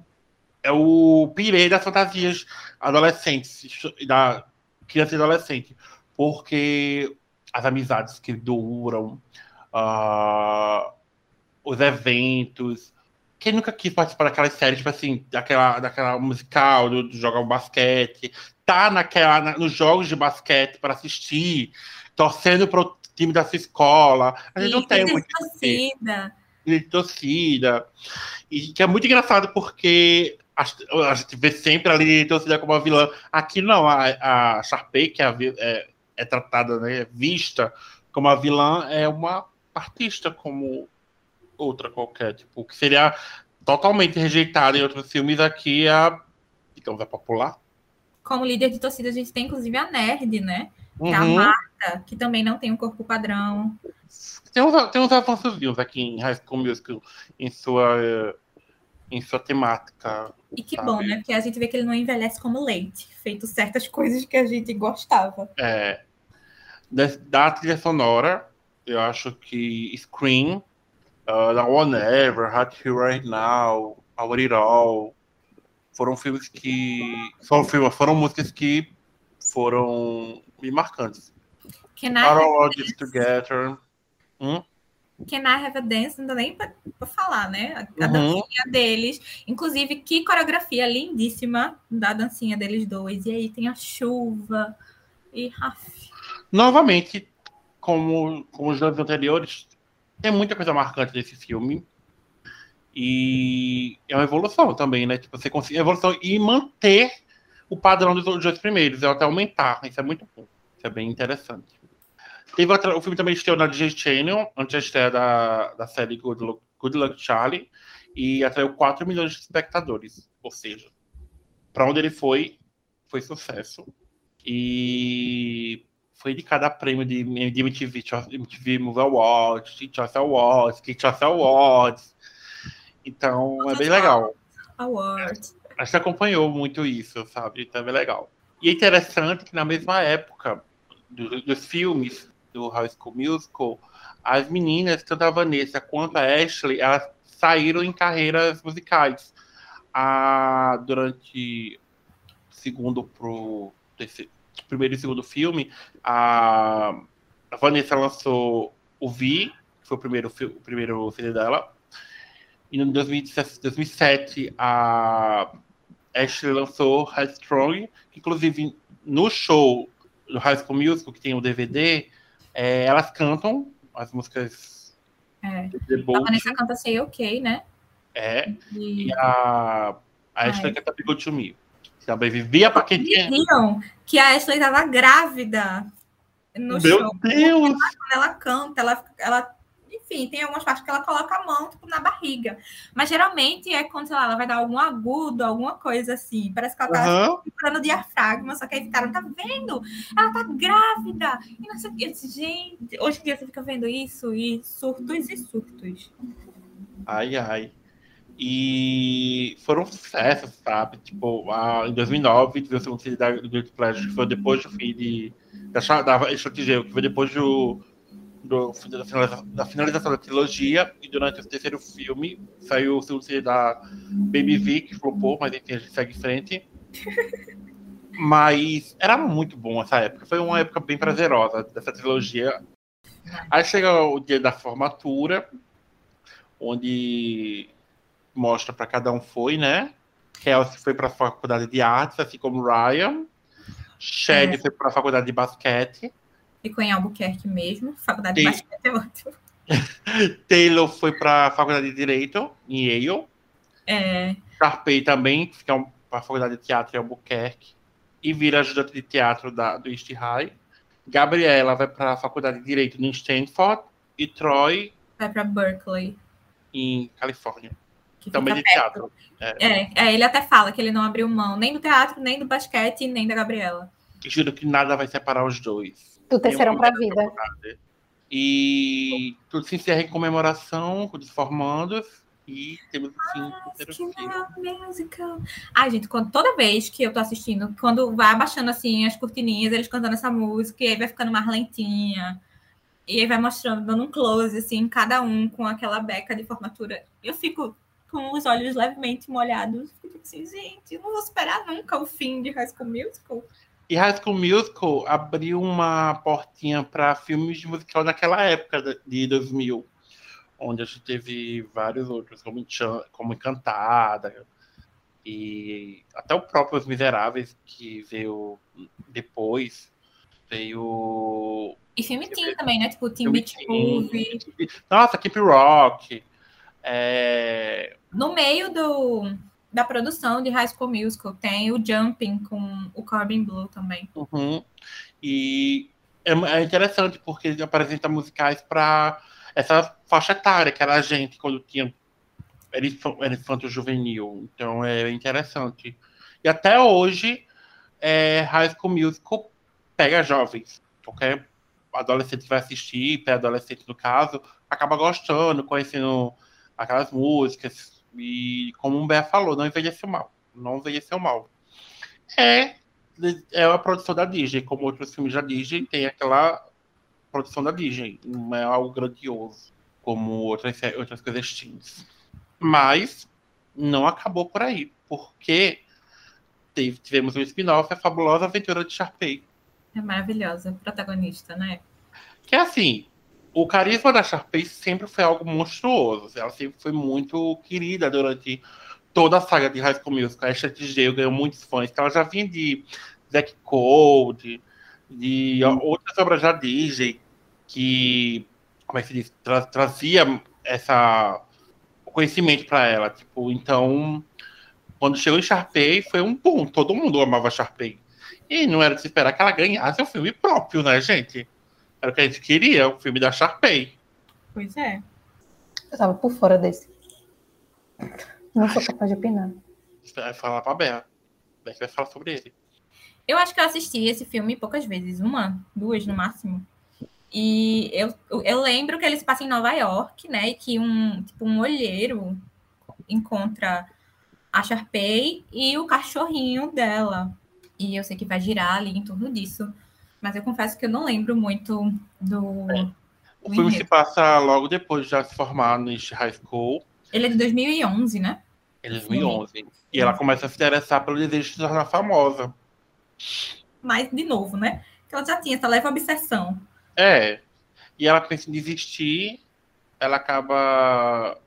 é o pirei das fantasias adolescentes, da criança e adolescente. Porque as amizades que duram, uh, os eventos, quem nunca quis participar daquela série, tipo assim, daquela, daquela musical, do, do jogar um basquete, tá naquela, na, nos jogos de basquete para assistir, torcendo pro time da sua escola. A gente e não tem muito. Torcida. De torcida. E que é muito engraçado porque a, a, gente vê sempre ali torcida como a vilã. Aqui não, a, a Sharpay, que é, a, é, é tratada, né, vista como a vilã, é uma artista, como outra qualquer, tipo, que seria totalmente rejeitada em outros filmes, aqui é a, digamos, a popular. Como líder de torcida, a gente tem inclusive a Nerd, né? Que uhum. é a uhum. Marta. que também não tem um corpo padrão. Tem uns, tem uns avanços aqui em High School Musical em sua, em sua temática. E que sabe? bom, né? Porque a gente vê que ele não envelhece como leite, feito certas coisas que a gente gostava. É, da, da trilha sonora, eu acho que Scream, uh, Now or Never, Hot Here Right Now, Our It All, foram filmes que. Foram, filmes, foram músicas que foram me marcantes. Can I, All This Together. Hum? Can I Have a Dance? Não dá nem pra, pra falar, né? A, a Uhum. dancinha deles. Inclusive, que coreografia lindíssima da dancinha deles dois. E aí tem a chuva. E Novamente, como, como os anos anteriores, tem muita coisa marcante nesse filme. E é uma evolução também, né? Tipo, você conseguir evolução e manter o padrão dos dois primeiros, e até aumentar. Isso é muito bom. Isso é bem interessante. Teve outra, o filme também estreou na Disney Channel, antes da estreia da, da série Good Luck, Good Luck Charlie, e atraiu 4 milhões de espectadores. Ou seja, para onde ele foi, foi sucesso. E foi indicado a prêmio de, de MTV, MTV Movie Awards, Choice Awards, Kid Choice Awards. Então, é bem legal. Award. A gente acompanhou muito isso, sabe? Então é bem legal. E é interessante que na mesma época do- dos filmes do High School Musical, as meninas, tanto a Vanessa quanto a Ashley, elas saíram em carreiras musicais. A, durante segundo pro terceiro, primeiro e segundo filme, a, a Vanessa lançou o Vi, que foi o primeiro, o primeiro CD dela. E em 2017, 2007, a Ashley lançou Headstrong, que inclusive no show do High School Musical, que tem o DVD, é, elas cantam as músicas É. A. Vanessa canta Say OK, né? É, E e a, a Ashley canta to Me. Também vivia pra quem tinha. diziam que a Ashley estava grávida no Meu show. Deus! Quando ela canta, ela, ela. Enfim, tem algumas partes que ela coloca a mão tipo, na barriga. Mas geralmente é quando, sei lá, ela vai dar algum agudo, alguma coisa assim. Parece que ela tá segurando o diafragma, só que aí ficaram, tá vendo? Ela tá grávida! E não sei o que. Gente, hoje em dia você fica vendo isso e surtos e surtos. Ai, ai. E foram sucessos, sabe? Tipo, a, em 2009, teve o segundo CD da Guilty Pleasure, que foi depois do fim de, da, da que foi depois do, do, da, finalização, da finalização da trilogia. E durante o terceiro filme, saiu o segundo CD da Baby V, que flopou, mas enfim, a gente segue em frente. Mas era muito bom essa época. Foi uma época bem prazerosa dessa trilogia. Aí chega o dia da formatura, onde mostra para cada um foi, né? Kelsey foi para a faculdade de artes, assim como Ryan. Shed É. foi para a faculdade de basquete. Ficou em Albuquerque mesmo. Faculdade de Sim. basquete é ótimo. Taylor foi para a faculdade de direito em Yale. É, Sharpay também, que é para a faculdade de teatro em Albuquerque. E vira ajudante de teatro da, do East High. Gabriela vai para a faculdade de direito em Stanford. E Troy vai para Berkeley. em Califórnia. Que Também fica de perto. teatro. É, é, ele até fala que ele não abriu mão nem do teatro, nem do basquete, nem da Gabriela. E juro que nada vai separar os dois. Do terceirão pra vai vida. E tudo se encerra em comemoração com os formandos. E temos assim terceiro. Musical. Ai, gente, quando, toda vez que eu tô assistindo, quando vai abaixando assim as cortininhas, eles cantando essa música, e aí vai ficando mais lentinha. E aí vai mostrando, dando um close, assim, cada um com aquela beca de formatura. Eu fico com os olhos levemente molhados. Fico assim, gente, eu não vou esperar nunca o fim de High School Musical. E High School Musical abriu uma portinha para filmes de musical naquela época de 2000, onde a gente teve vários outros, como, como Encantada, e até o próprio Os Miseráveis, que veio depois, veio E filme teen também, né? Tipo, Teen Beach. Movie. Nossa, Keep Rock. É... No meio do, da produção de High School Musical tem o Jumping com o Corbin Blue também. uhum. E é, é interessante porque ele apresenta musicais para essa faixa etária, que era a gente quando tinha era infa- era infanto juvenil. Então é interessante. E até hoje, é, High School Musical pega jovens. Qualquer adolescente vai assistir, pré-adolescente no caso, acaba gostando, conhecendo aquelas músicas. E como o Bé falou, não envelheceu mal. Não envelheceu mal. É, é uma produção da Disney, como outros filmes da Disney, tem aquela produção da Disney. Não é algo grandioso, como outras, outras coisas teens. Mas não acabou por aí, porque tivemos um spin-off, a fabulosa aventura de Sharpay. É maravilhosa, protagonista, né? Que é assim, o carisma da Sharpay sempre foi algo monstruoso. Ela sempre foi muito querida durante toda a saga de High School Musical. A Ashley Gale ganhou muitos fãs. Então ela já vinha de Zack Code, de hum. outras obras da Disney, que, como é que se diz, tra trazia essa conhecimento para ela. Tipo, então, quando chegou em Sharpay, foi um boom. Todo mundo amava Sharpay. E não era de se esperar que ela ganhasse um filme próprio, né, gente? Era o que a gente queria, o um filme da Sharpay. Pois é. Eu tava por fora desse. Não sou capaz de opinar. Vai falar pra Bea. Bea vai falar sobre ele. Eu acho que eu assisti esse filme poucas vezes, uma, duas no máximo. E eu, eu lembro que ele se passa em Nova York, né? E que um, tipo, um olheiro encontra a Sharpay e o cachorrinho dela. E eu sei que vai girar ali em torno disso. Mas eu confesso que eu não lembro muito do. É. O filme se passa logo depois de já se formar no High School. Ele é de 2011, né? Ele é de 2011. Sim. E ela começa a se interessar pelo desejo de se tornar famosa. Mas, de novo, né? Que ela já tinha essa leve obsessão. É. E ela pensa em desistir. Ela acaba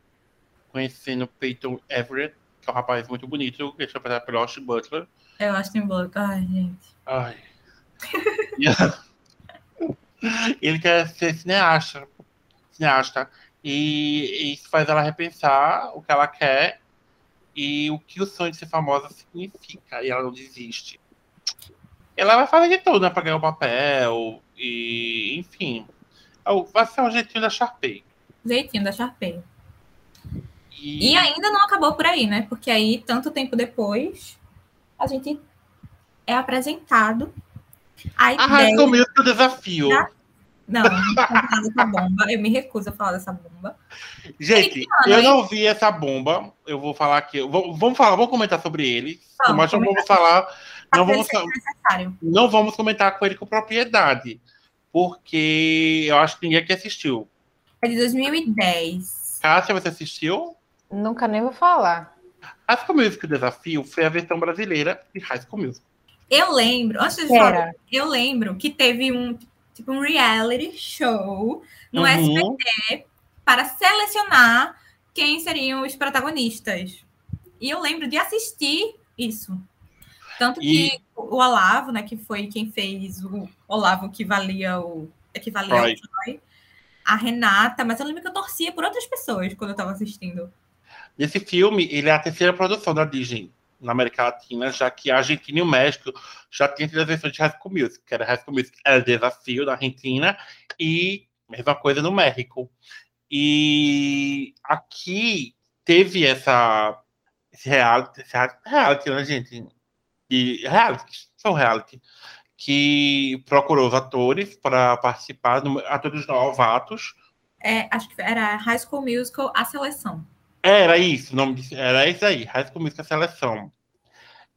conhecendo Peyton Everett, que é um rapaz muito bonito, que é interpretado pelo Austin Butler. É o Austin Butler. Ai, gente. Ai. Ele quer ser cineasta. Cineasta. E isso faz ela repensar o que ela quer e o que o sonho de ser famosa significa. E ela não desiste. Ela vai fazer de tudo, né? Pra ganhar o papel. E, enfim. É vai ser um jeitinho da Sharpay. Jeitinho da Sharpay. E... e ainda não acabou por aí, né? Porque aí, tanto tempo depois, a gente é apresentado a ideia... Ah, mesmo o desafio. Não, não falar dessa bomba. Eu me recuso a falar dessa bomba. Gente, eu não vi essa bomba. Eu vou falar aqui. Vamos falar, vamos comentar sobre ele. Vamos, mas não vamos falar. Não vamos, não vamos comentar com ele com propriedade. Porque eu acho que ninguém aqui assistiu. É de 2010. Cássia, você assistiu? Nunca nem vou falar. High School Music Desafio foi a versão brasileira de High School Music. Eu lembro, antes de falar, eu lembro que teve um tipo um reality show no uhum. SBT para selecionar quem seriam os protagonistas. E eu lembro de assistir isso. Tanto e... que o Olavo, né, que foi quem fez o Olavo que valia o equivalia ao Troy, a Renata, mas eu lembro que eu torcia por outras pessoas quando eu estava assistindo. Esse filme, ele é a terceira produção da Disney na América Latina, já que a Argentina e o México já tinham tido as versões de High School Music, que era High School Music era desafio da Argentina e mesma coisa no México. E aqui teve essa esse reality, esse reality, né, gente? E reality, são reality, que procurou os atores para participar, atores novatos. É, acho que era High School Musical, a seleção. Era isso, nome era isso aí, High School Musical Seleção.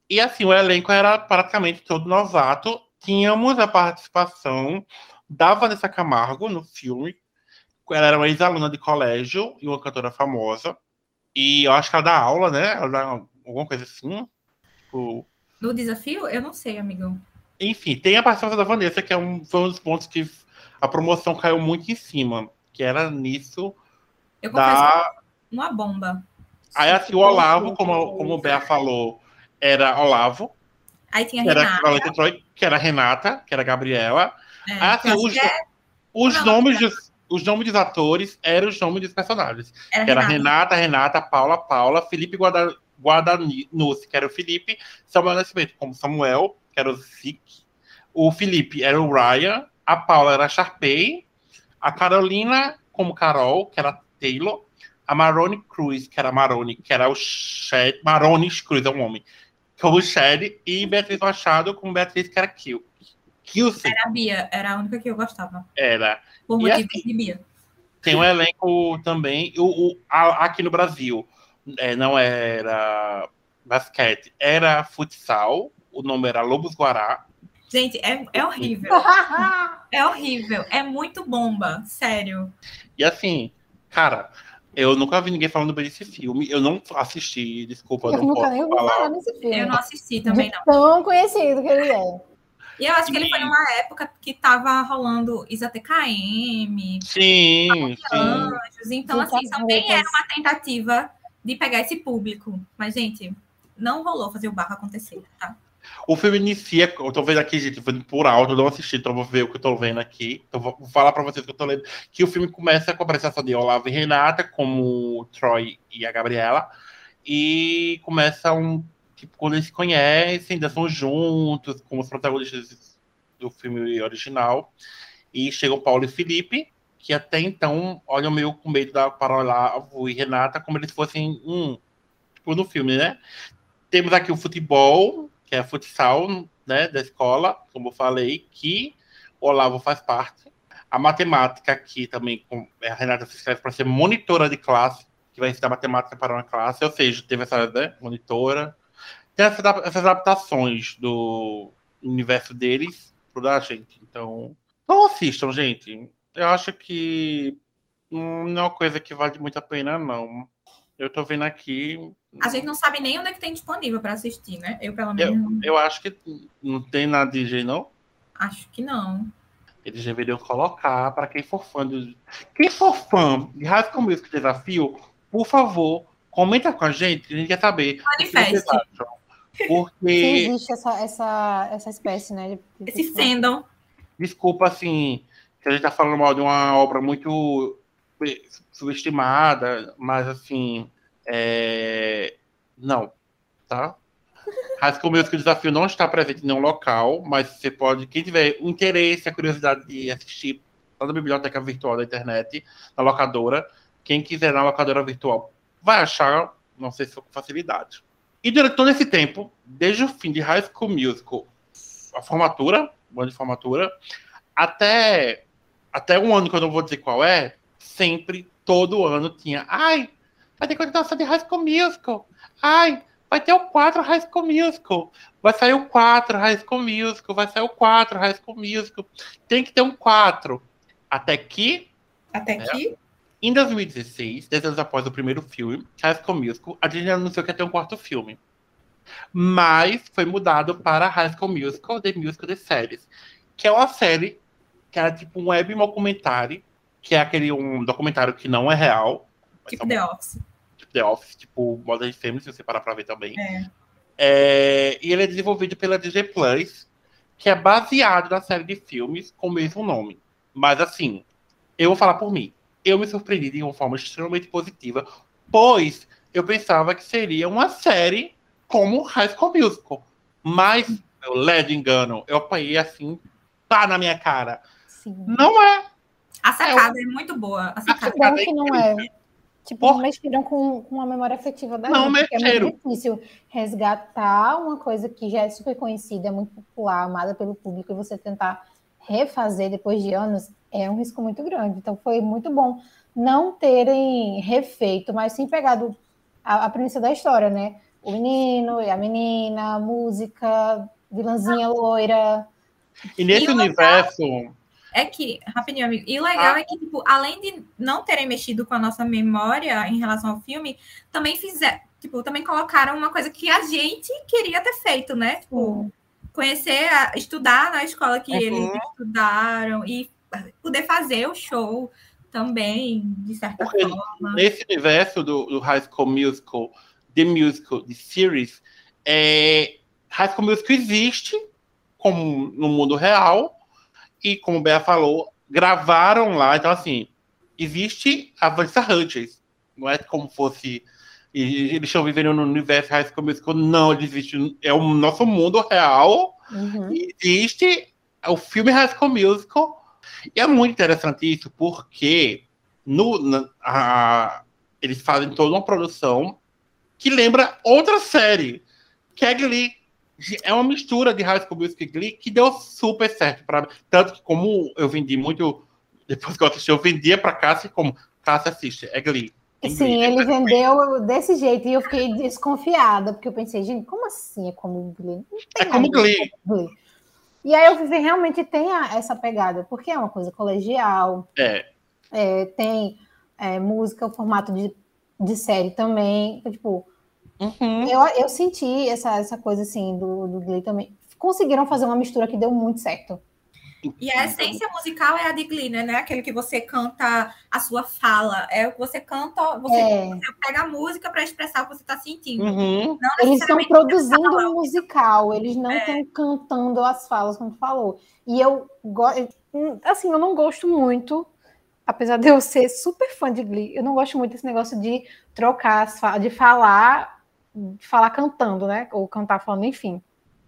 E assim, o elenco era praticamente todo novato. Tínhamos a participação da Vanessa Camargo no filme. Ela era uma ex-aluna de colégio e uma cantora famosa. E eu acho que ela dá aula, né? Ela dá alguma coisa assim. Tipo... No desafio? Eu não sei, amigão. Enfim, tem a participação da Vanessa, que é um, foi um dos pontos que a promoção caiu muito em cima. Que era nisso. Eu da uma bomba. Aí assim, o Olavo, como, como o Bea falou, era Olavo. Aí tinha a Renata. Era Troy, que era Renata, que era Gabriela. É, Aí, assim, os, é... os, Não, nomes dos, os nomes dos atores eram os nomes dos personagens. Era, era Renata. Renata, Paula, Paula, Felipe Guada, Guadanucci, que era o Felipe, Samuel Nascimento, como Samuel, que era o Zic. O Felipe era o Ryan, a Paula era a Sharpay, a Carolina, como Carol, que era Taylor, a Maroni Cruz, que era Maroni, que era o Shed, Maroni Cruz é um homem, como o Shed, e Beatriz Machado com Beatriz, que era Kill. Kilsen. Era a Bia, era a única que eu gostava. Era. Por motivo assim- de Bia. Tem um elenco também. O, o- a- aqui no Brasil é, não era basquete, era futsal. O nome era Lobos Guará. Gente, é, é horrível. É horrível. É muito bomba. Sério. E assim, cara, eu nunca vi ninguém falando bem desse filme. Eu não assisti, desculpa, eu não nunca posso nem ouvi falar. nesse filme. Eu não assisti também, De não. Tão conhecido que ele é. E eu acho que ele foi numa época que tava rolando Isa TKM, Sim, sim. Anjos. Então, assim, também era uma tentativa de pegar esse público. Mas, gente, não rolou fazer o barro acontecer, tá? O filme inicia, eu tô vendo aqui, gente, vendo por alto, eu não assisti, então vou ver o que eu tô vendo aqui. Então vou falar pra vocês que eu tô lendo. Que o filme começa com a presença de Olavo e Renata, como o Troy e a Gabriela. E começa um. Tipo, quando eles se conhecem, ainda são juntos, como os protagonistas do filme original. E chegam Paulo e Felipe, que até então olham meio com medo da para Olavo e Renata, como eles fossem um. Tipo, no filme, né? Temos aqui o futebol, que é futsal, né, da escola, como eu falei, que o Olavo faz parte. A matemática aqui também, com- a Renata se inscreve para ser monitora de classe, que vai ensinar matemática para uma classe, ou seja, teve essa né, monitora. Tem essas adaptações do universo deles para a gente. Então, não assistam, gente. Eu acho que não é uma coisa que vale muito a pena, não. Eu tô vendo aqui, A gente não sabe nem onde é que tem disponível para assistir, né? Eu, pelo menos, não- eu acho que não tem na DJ, não. acho que não. Eles deveriam colocar para quem for fã de. Quem for fã de School Music Desafio, por favor, comenta com a gente, que a gente quer saber. Manifeste. Porque, existe essa, essa, essa espécie, né? de- Esse fandom. desculpa, assim, que a gente tá falando mal de uma obra muito subestimada, mas assim. é, Não, tá? High School Music Desafio não está presente em nenhum local, mas você pode, quem tiver o interesse, a curiosidade de assistir lá na biblioteca virtual da internet, na locadora, quem quiser na locadora virtual vai achar, não sei se com facilidade. E durante todo esse tempo, desde o fim de High School Musical, a formatura, o ano de formatura, até, até um ano que eu não vou dizer qual é, sempre, todo ano tinha, ai, vai ter continuação de High School Musical, ai, vai ter o 4 High School Musical, vai sair o 4 High School Musical, vai sair o 4 High School Musical, tem que ter um 4. Até que, Até que. em 2016, 10 anos após o primeiro filme, High School Musical, a Disney anunciou que ia ter um quarto filme. Mas foi mudado para High School Musical, The Musical The Series, que é uma série que era tipo um web documentário, que é aquele um documentário que não é real, Tipo é um- The Office. tipo The Office, tipo Modern Family, se você parar pra ver também. É. É, e ele é desenvolvido pela Disney Plus, que é baseado na série de filmes com o mesmo nome. Mas assim, eu vou falar por mim. Eu me surpreendi de uma forma extremamente positiva, pois eu pensava que seria uma série como High School Musical. Mas, meu ledo engano, eu apanhei assim, tá na minha cara. Sim. Não é. A sacada é, muito boa. A sacada. Que bom que não é. Tipo, Por- mexeram com, com a memória afetiva da Não gente, porque é mexeram. muito difícil resgatar uma coisa que já é super conhecida, é muito popular, amada pelo público, e você tentar refazer depois de anos é um risco muito grande. Então foi muito bom não terem refeito, mas sim pegado a, a premissa da história, né? O menino e a menina, a música, vilãzinha loira. E nesse E universo. É que, rapidinho, amigo. E o legal é que, tipo, além de não terem mexido com a nossa memória em relação ao filme, também fizeram, tipo, também colocaram uma coisa que a gente queria ter feito, né? Tipo, conhecer, a- estudar na escola que Uhum. eles estudaram e poder fazer o show também, de certa Porque forma. nesse universo do, do High School Musical, The Musical, The Series, é, High School Musical existe como no mundo real e, como o Bea falou, gravaram lá. Então, assim, existe a Vanessa Hudgens. Não é como fosse... Eles estão vivendo no universo High School Musical. Não, eles existem, é o nosso mundo real. Uhum. Existe o filme High School Musical. E é muito interessante isso, porque no, na- a- eles fazem toda uma produção que lembra outra série, que é Glee. É uma mistura de High School Music e Glee que deu super certo para Tanto que, como eu vendi muito, depois que eu assisti, eu vendia para Cássia como Cássia assiste, é Glee. Sim, Glee, ele é vendeu desse jeito e eu fiquei desconfiada, porque eu pensei, gente, como assim é como Glee? é como Glee. Glee. E aí eu vi realmente tem a, essa pegada, porque é uma coisa colegial. É. é tem é, música, o formato de, de série também. Então, tipo, uhum. eu, eu senti essa, essa coisa assim do, do Glee também. Conseguiram fazer uma mistura que deu muito certo. E a essência musical é a de Glee, né? Aquele que você canta a sua fala. É o que você canta, você, é. você pega a música para expressar o que você está sentindo. Uhum. Eles estão produzindo um musical, eles não estão é. cantando as falas, como tu falou. E eu assim, eu não gosto muito, apesar de eu ser super fã de Glee, eu não gosto muito desse negócio de trocar as falas, de falar, de falar cantando, né? Ou cantar falando, enfim.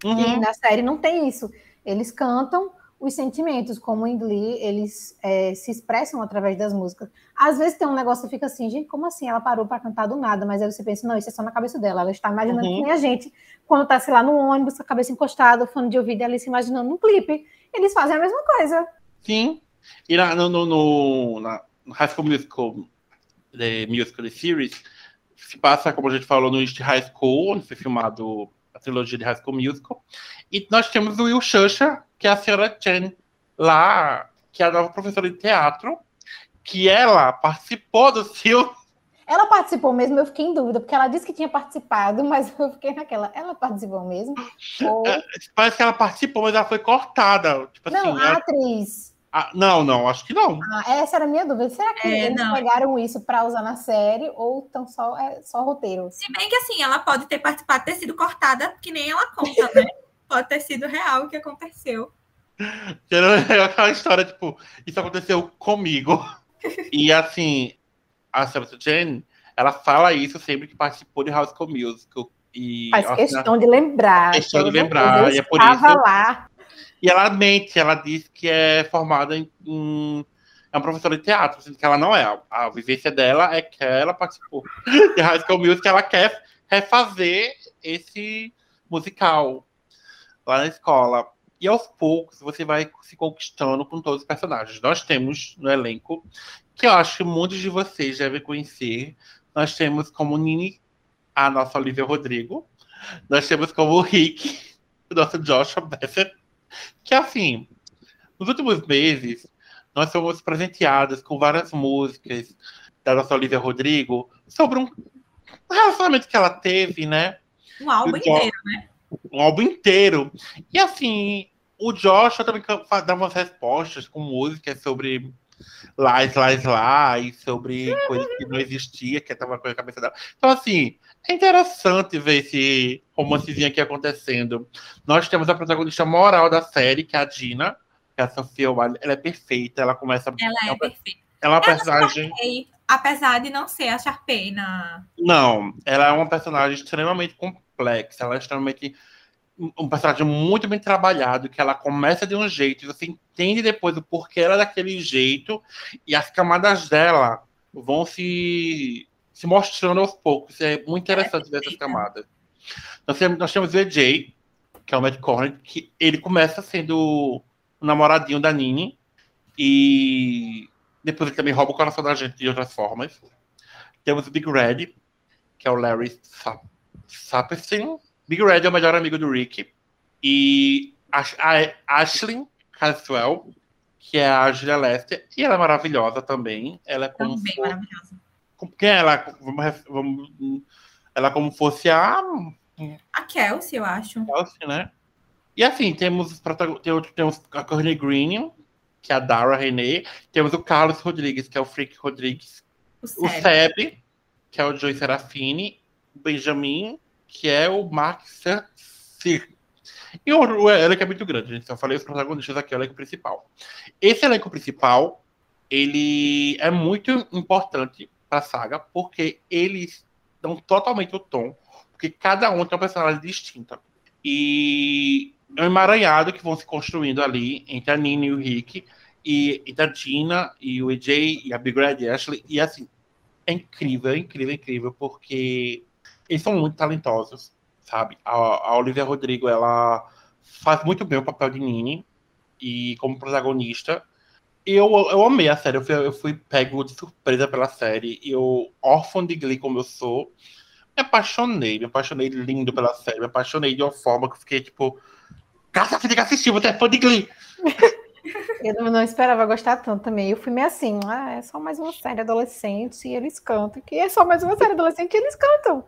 Uhum. E na série não tem isso. Eles cantam os sentimentos, como em Glee, eles é, se expressam através das músicas. Às vezes tem um negócio que fica assim, gente, como assim? Ela parou para cantar do nada, mas aí você pensa, não, isso é só na cabeça dela. Ela está imaginando uhum. que nem a gente, quando tá, sei lá, no ônibus, com a cabeça encostada, fone de ouvido, ela se imaginando no clipe. Eles fazem a mesma coisa. Sim. E na, no, no, no, na High School Musical, the Musical the Series, se passa, como a gente falou, no East High School, onde foi filmado a trilogia de High School Musical. E nós temos o Will Shusha, que é a senhora Chen, lá, que é a nova professora de teatro, que ela participou do filme. Ela participou mesmo, eu fiquei em dúvida, porque ela disse que tinha participado, mas eu fiquei naquela. Ela participou mesmo? Ou... É, parece que ela participou, mas ela foi cortada. Tipo não, assim, a ela... atriz. Ah, não, não, acho que não. Ah, essa era a minha dúvida. Será que é, eles não. pegaram isso para usar na série ou tão só, é, só roteiro? Se bem que assim, ela pode ter participado, ter sido cortada, que nem ela conta, né? pode ter sido real o que aconteceu. É aquela história, tipo, isso aconteceu comigo. E assim, a Sarah Jane, ela fala isso sempre que participou de House Musical. E, Faz questão de lembrar. Questão de lembrar. E é por isso. Lá. E ela mente, ela diz que é formada em, em é uma professora de teatro, assim, que ela não é. A, a vivência dela é que ela participou de High School Music, ela quer refazer esse musical lá na escola. E aos poucos você vai se conquistando com todos os personagens. Nós temos no elenco, que eu acho que muitos de vocês devem conhecer, nós temos como Nini a nossa Olivia Rodrigo. Nós temos como Rick, o nosso Joshua Bassett. Que assim, nos últimos meses, nós fomos presenteados com várias músicas da nossa Olivia Rodrigo sobre um relacionamento que ela teve, né? Um álbum inteiro, né? um álbum inteiro. E assim, o Joshua também dava umas respostas com músicas sobre lá, lá, lá, e sobre coisas que não existia, que estava com a cabeça dela. Então, assim, é interessante ver esse romancezinho aqui acontecendo. Nós temos a protagonista moral da série, que é a Dina, que é a Sofia ela é perfeita, ela começa... Ela é, é perfeita. Ela é uma personagem... apesar de não ser a Sharpay na... Não, ela é uma personagem extremamente complexa, ela é extremamente um personagem muito bem trabalhado, que ela começa de um jeito, e você entende depois o porquê ela é daquele jeito, e as camadas dela vão se, se mostrando aos poucos. É muito interessante ver essas camadas. Nós temos, nós temos o EJ, que é o Matt Corner, que ele começa sendo o namoradinho da Nini, e depois ele também rouba o coração da gente de outras formas. Temos o Big Red, que é o Larry Saperstein, Big Red é o melhor amigo do Rick. E a, a Ashley Caswell, que é a Julia Lester, e ela é maravilhosa também. Ela é como também for... maravilhosa. Quem é ela? Vamos, vamos, ela como fosse a. A Kelsey, eu acho. Kelsey, né? E assim, temos, temos a Courtney Green, que é a Dara René. Temos o Carlos Rodrigues, que é o Freak Rodrigues. O Seb, o Seb que é o Joey Serafini. O Benjamin, que é o Mark Sir. E o, o elenco é muito grande, gente. Só falei os protagonistas aqui, o elenco principal. Esse elenco principal, ele é muito importante para a saga, porque eles dão totalmente o tom, porque cada um tem uma personagem distinta. E é um emaranhado que vão se construindo ali entre a Nina e o Rick, e, e a Dina, e o EJ, e a Big Red Ashley. E assim, é incrível, é incrível, é incrível, porque eles são muito talentosos. sabe? A, a Olivia Rodrigo, ela faz muito bem o papel de Nini e como protagonista. Eu, eu amei a série, eu fui, eu fui pego de surpresa pela série. Eu, órfão de Glee como eu sou, me apaixonei, me apaixonei lindo pela série, me apaixonei de uma forma que eu fiquei tipo, Caça, você tem que assistir, você é fã de Glee. Eu não esperava gostar tanto também. Eu fui meio assim, ah, é só mais uma série adolescente e eles cantam. Que é só mais uma série adolescente e eles cantam.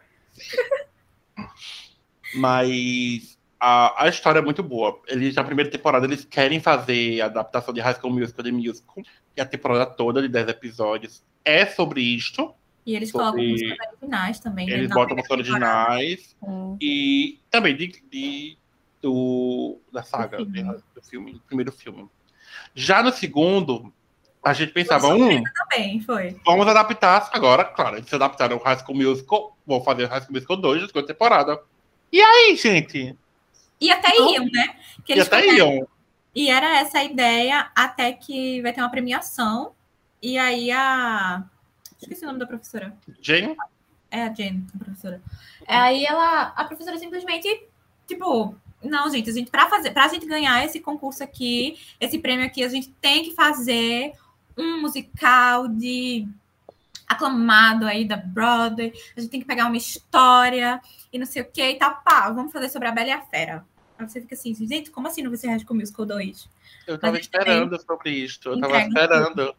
Mas a, a história é muito boa. Eles, na primeira temporada, eles querem fazer a adaptação de High School Musical The Musical. E a temporada toda, de 10 episódios, é sobre isto. E eles sobre... colocam músicas originais também. Eles botam músicas originais. Hum. E também de, de, do, da saga, do filme. do filme, do primeiro filme. Já no segundo, a gente pensava, um. Também, foi. Vamos adaptar agora, claro, eles se adaptaram ao High School Musical, vou fazer o High School Musical 2, da segunda temporada. E aí, gente? E até então, iam, né? Que e até iam. E era essa a ideia, até que vai ter uma premiação. E aí a. Esqueci o nome da professora. Jane? É a Jane, a professora. Aí ela. A professora simplesmente, tipo, não, gente, a gente para fazer, para a gente ganhar esse concurso aqui, esse prêmio aqui, a gente tem que fazer um musical de aclamado aí da Broadway. A gente tem que pegar uma história e não sei o que e tal. Pá, vamos fazer sobre a Bela e a Fera. Aí você fica assim, gente, como assim não vai ser High School Musical 2? Eu tava esperando sobre isso, eu tava esperando.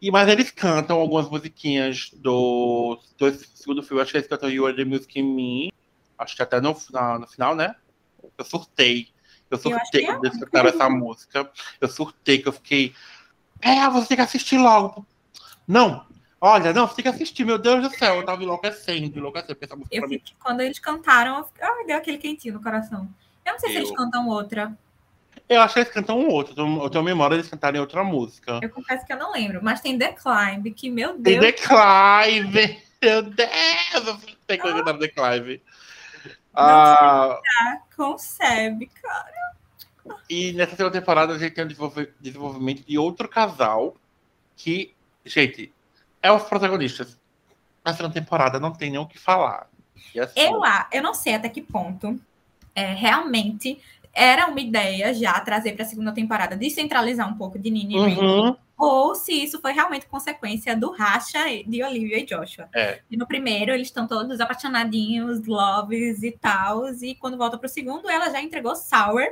E, mas eles cantam algumas musiquinhas do, do segundo filme, acho que eles cantam You Are The Music In Me, acho que até no, na, no final, né? Eu surtei. Eu surtei quando eles cantaram essa música. Eu surtei que eu fiquei. É, você tem que assistir logo. Não, olha, não, você tem que assistir, meu Deus do céu. Eu tava enlouquecendo, enlouquecendo, essa música eu fiquei, Quando eles cantaram, eu ai, deu aquele quentinho no coração. Eu não sei eu... se eles cantam outra. Eu acho que eles cantam outro. Eu tenho memória eles cantarem outra música. Eu confesso que eu não lembro, mas tem The Climb, que, meu Deus. Tem The Climb! Meu Deus! Tem que cantar The Climb. Ah, concebe, cara. E nessa segunda temporada a gente tem o desenvolvimento de outro casal que, gente, é os protagonistas. Na segunda temporada não tem nem o que falar. Assim... Eu, eu não sei até que ponto é, realmente era uma ideia já trazer para a segunda temporada descentralizar um pouco de Nini uhum ou se isso foi realmente consequência do racha de Olivia e Joshua. É. E no primeiro, eles estão todos apaixonadinhos, loves e tal, e quando volta pro segundo, ela já entregou sour,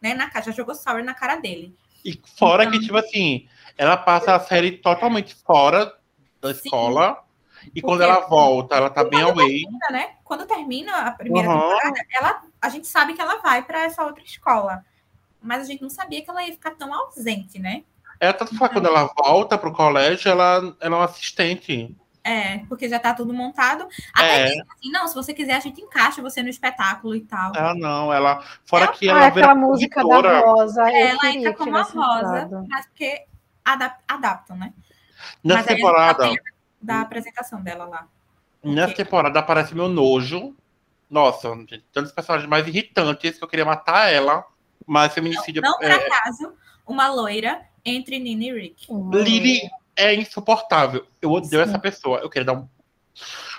né, na cara, já jogou sour na cara dele. E fora então, que, tipo assim, ela passa a série totalmente fora da sim, escola, e quando ela volta, ela tá bem away. Termina, né? Quando termina a primeira uhum. temporada, ela, a gente sabe que ela vai para essa outra escola. Mas a gente não sabia que ela ia ficar tão ausente, né? É, tanto faz quando ela volta pro colégio, ela, ela é uma assistente. É, porque já tá tudo montado. Até é. assim, não, se você quiser, a gente encaixa você no espetáculo e tal. Ela não, ela. Fora é, que ela. Ah, aquela música da Rosa. ela entra como a Rosa, mas porque adap adaptam, né? Nessa mas temporada. Da apresentação dela lá. Nessa okay. temporada aparece meu nojo. Nossa, tantos personagens mais irritantes que eu queria matar ela. Mas feminicídio. Não, não por é... acaso, uma loira entre Nina e Rick. Lily é insuportável. Eu odeio Sim. essa pessoa. Eu quero dar um.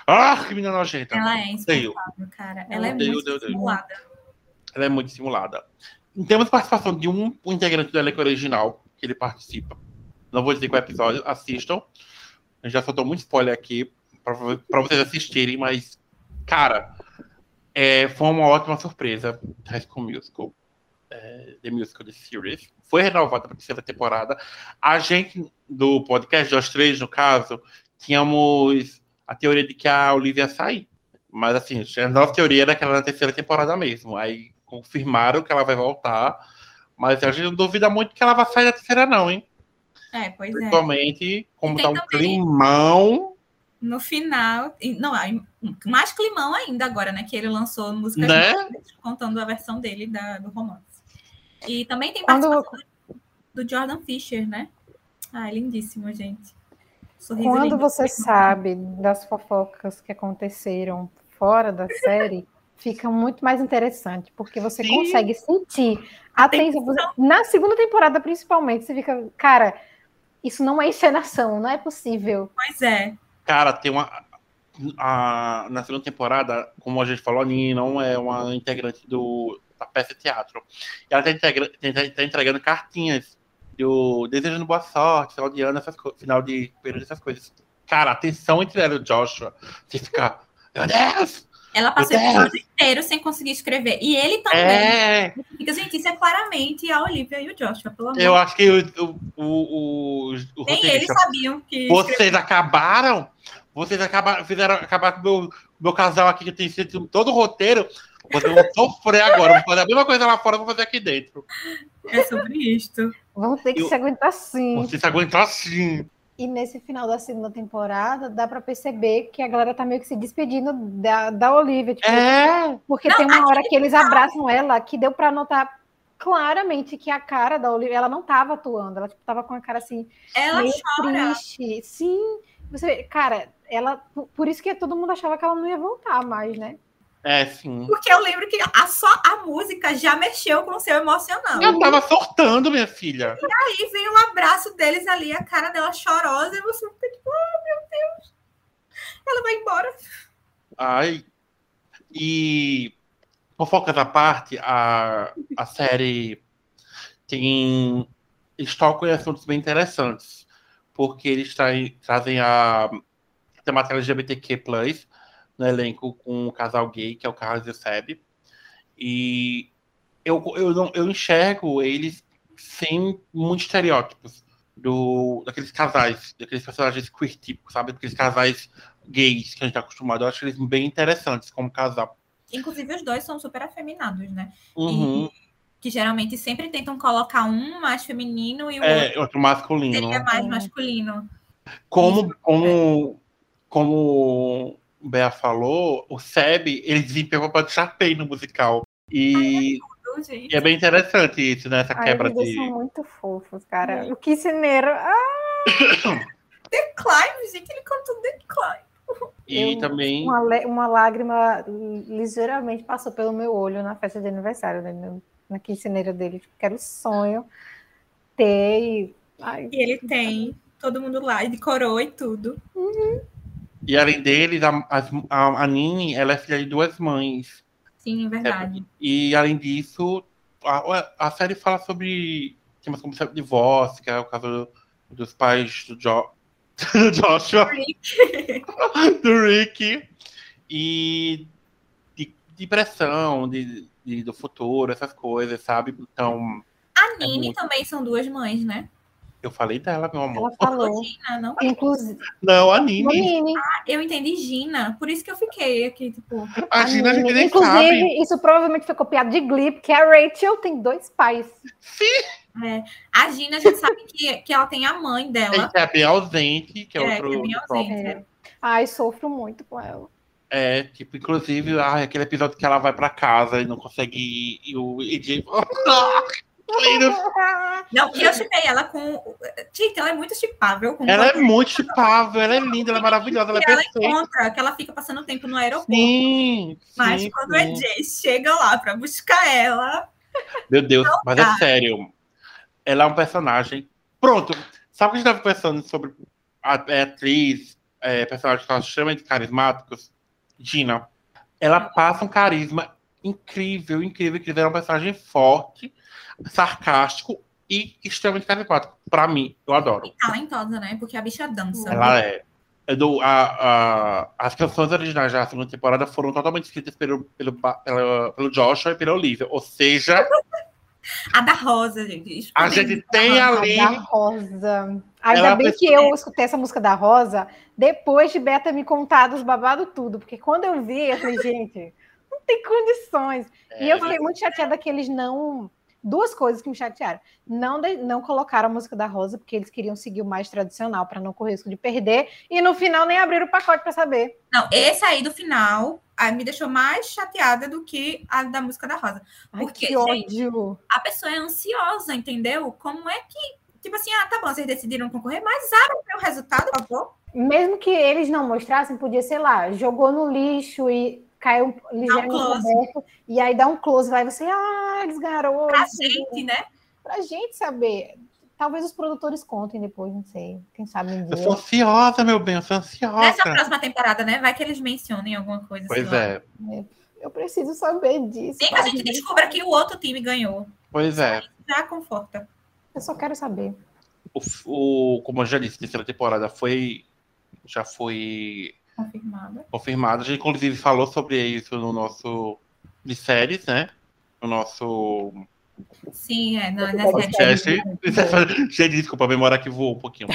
Ah, que menina nojenta. Ela é insuportável, cara. Ela é muito simulada. Ela é muito simulada. Temos participação de um, um integrante do elenco original que ele participa. Não vou dizer qual episódio, assistam. Eu já soltou muito spoiler aqui para vocês assistirem, mas, cara, é, foi uma ótima surpresa. High School Musical é, The Musical The Series, foi renovada para a terceira temporada. A gente, do podcast, nós três, no caso, tínhamos a teoria de que a Olivia ia sair. Mas, assim, a nossa teoria era que ela era na terceira temporada mesmo. Aí confirmaram que ela vai voltar. Mas a gente não duvida muito que ela vai sair da terceira, não, hein? É, pois Principalmente, é. como tá um climão. No final, não, mais climão ainda agora, né? Que ele lançou música né? contando a versão dele da, do romance. E também tem participação Quando... do Jordan Fisher, né? Ah, lindíssimo, gente. Sorriso Quando lindo. você sabe das fofocas que aconteceram fora da série, fica muito mais interessante, porque você Sim. consegue sentir a tensão. Na segunda temporada, principalmente, você fica, cara, isso não é encenação, não é possível. Pois é. Cara, tem uma. a, na segunda temporada, como a gente falou, a Nini não é uma integrante do, da peça de teatro. E ela está tá, tá entregando cartinhas do desejando boa sorte, final de ano, essas final de período, essas coisas. Cara, a tensão entre ela e o Joshua, você fica, meu Deus! Ela passou o episódio inteiro sem conseguir escrever. E ele também. É... Fica, gente, isso é claramente a Olivia e o Joshua, pelo amor Eu acho que o, o, o, o Nem eles sabiam que. Vocês acabaram? Vocês acabaram, fizeram acabar com o meu, meu casal aqui que tem sido todo o roteiro. Vocês vão sofrer agora. Vou fazer a mesma coisa lá fora, vou fazer aqui dentro. É sobre isto. Vamos ter que Eu, se aguentar sim. Vamos ter que se aguentar sim. E nesse final da segunda temporada, dá para perceber que a galera tá meio que se despedindo da, da Olivia. Tipo, é. Porque Não, tem uma hora que eles abraçam ela que deu para notar claramente que a cara da Olivia, ela não tava atuando, ela tipo, tava com a cara assim, ela meio chora. triste. Sim, você, cara, ela, por isso que todo mundo achava que ela não ia voltar mais, né? É, sim. Porque eu lembro que a, só a música já mexeu com o seu emocional. Eu tava sortando, minha filha. E aí vem o abraço deles ali, a cara dela chorosa, e você fica tipo, oh, meu Deus. Ela vai embora. Ai. E fofocas à parte, a, a série tem. Eles tocam em assuntos bem interessantes. Porque eles traem, trazem a temática LGBTQ no elenco com um casal gay, que é o Carlos e o Seb. E eu, eu, não, eu enxergo eles sem muitos estereótipos do, daqueles casais, daqueles personagens queer típicos, sabe? Daqueles casais gays que a gente tá acostumado. Eu acho eles bem interessantes como casal. Inclusive, os dois são super afeminados, né? Uhum. E, que geralmente sempre tentam colocar um mais feminino e o é, outro, outro masculino. seria mais masculino. Como, como, como Bea falou, o Seb, ele desempenhou o papel de Sharpay no musical. E, é, e é bem interessante isso, né? Essa Ai, quebra eles de. são muito fofos, cara. O Kissineiro. Ah! The Climb, gente, ele cantou The Climb. E Eu- também. Uma, uma lágrima ligeiramente passou pelo meu olho na festa de aniversário, né? no- na quinceneira dele. Tipo, que era o sonho ter. E... Ai, E ele tem todo mundo lá, de coroa e tudo. E além deles, a, a, a Nini, ela é filha de duas mães. Sim, é verdade. E além disso, a, a série fala sobre temas como o divórcio, que é o caso dos pais do, jo, do Joshua, do Rick, e de depressão, de, de- do futuro, essas coisas, sabe? Então, A Nini muito. também são duas mães, né? Eu falei dela, meu amor. ela falou. Gina, não? Inclusive, Não, a a Nini. Nini. Ah, Eu entendi Gina, por isso que eu fiquei aqui, tipo. A Gina a gente nem Inclusive, sabe. isso provavelmente foi copiado de Glee, porque a Rachel tem dois pais. é, a Gina, a gente sabe que, que ela tem a mãe dela. É bem ausente, que é, É, outro. que é bem ausente. É. Ai, sofro muito com ela. É, tipo, inclusive, ah, aquele episódio que ela vai pra casa e não consegue ir, e o EJ. Não, eu chipei ela com. Gente, ela é muito chipável. Ela é muito chipável, ela é linda, ela é maravilhosa, ela é E ela perfeita. encontra que ela fica passando tempo no aeroporto. Sim, Mas sim, quando o sim. EJ chega lá pra buscar ela, Meu Deus, mas é dá. sério. Ela é um personagem. Pronto, sabe o que a gente estava pensando sobre a, a atriz, é, personagens que ela chama de carismáticos? Gina. Ela passa um carisma incrível, incrível, incrível. Ela é um personagem forte, sarcástico e extremamente carismático. Pra mim, eu adoro. e talentosa, né? Porque a bicha dança. Ela é. é do, a, a- as canções originais da segunda temporada foram totalmente escritas pelo, pelo, pela- pelo Joshua e pela Olivia. Ou seja, A da Rosa, gente. a gente tem A ali. da Rosa. Ainda Ela bem que eu escutei essa música da Rosa depois de Beta me contar dos babados tudo. Porque quando eu vi, eu falei, gente, não tem condições. E eu fiquei muito chateada que eles não. Duas coisas que me chatearam. Não, de- não colocaram a música da Rosa, porque eles queriam seguir o mais tradicional para não correr risco de perder. E no final nem abriram o pacote para saber. Não, esse aí do final aí me deixou mais chateada do que a da música da Rosa. Ai, Porque, que gente, ódio. A pessoa é ansiosa, entendeu? Como é que. Tipo assim, ah, tá bom, vocês decidiram concorrer, mas abra o resultado, por favor. Mesmo que eles não mostrassem, podia, sei lá, jogou no lixo e caiu ligeiramente close. aberto, e aí dá um close, vai você, ah, eles ganharam Pra gente, né? Pra gente saber. Talvez os produtores contem depois, não sei. Quem sabe um Eu dia. sou ansiosa, meu bem, eu sou ansiosa. Nessa próxima temporada, né? Vai que eles mencionem alguma coisa Pois lá. é, Eu preciso saber disso. Nem que a gente descubra que o outro time ganhou. pois é. Já conforta. Eu só quero saber. O, o- como eu já disse, a terceira temporada foi. Já foi Confirmada. confirmada. A gente, inclusive, falou sobre isso no nosso. de séries, né? No nosso Sim, é. Na, na Podcast. Gente, desculpa, a memória que voou um pouquinho.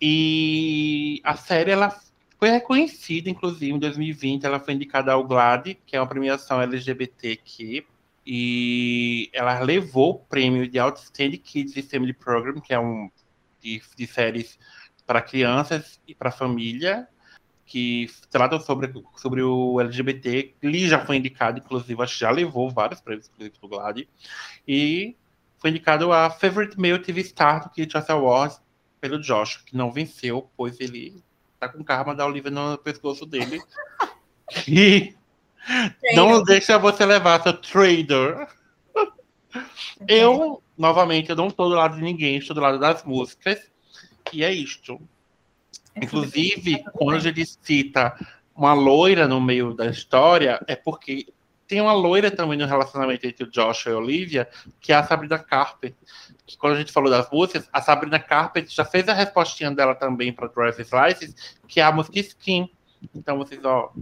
E a série, ela foi reconhecida, inclusive, em 2020. Ela foi indicada ao GLAD, que é uma premiação LGBTQ. E ela levou o prêmio de Outstanding Kids Family Program, que é um de, de séries para crianças e para família, que tratam sobre, sobre o LGBT. Lee já foi indicado, inclusive, acho que já levou vários prêmios, inclusive, do GLAD. E foi indicado a Favorite Male TV Star do Kids Choice Awards pelo Josh, que não venceu, pois ele tá com karma da Olivia no pescoço dele. e não deixa você levar seu trader. Eu, novamente, eu não estou do lado de ninguém, estou do lado das músicas. E é isto. Inclusive, quando ele cita uma loira no meio da história, é porque tem uma loira também no relacionamento entre o Josh e a Olivia, que é a Sabrina Carpenter. Que quando a gente falou das músicas, a Sabrina Carpenter já fez a respostinha dela também para Driver's License, que é a música Skin. Então vocês, ó,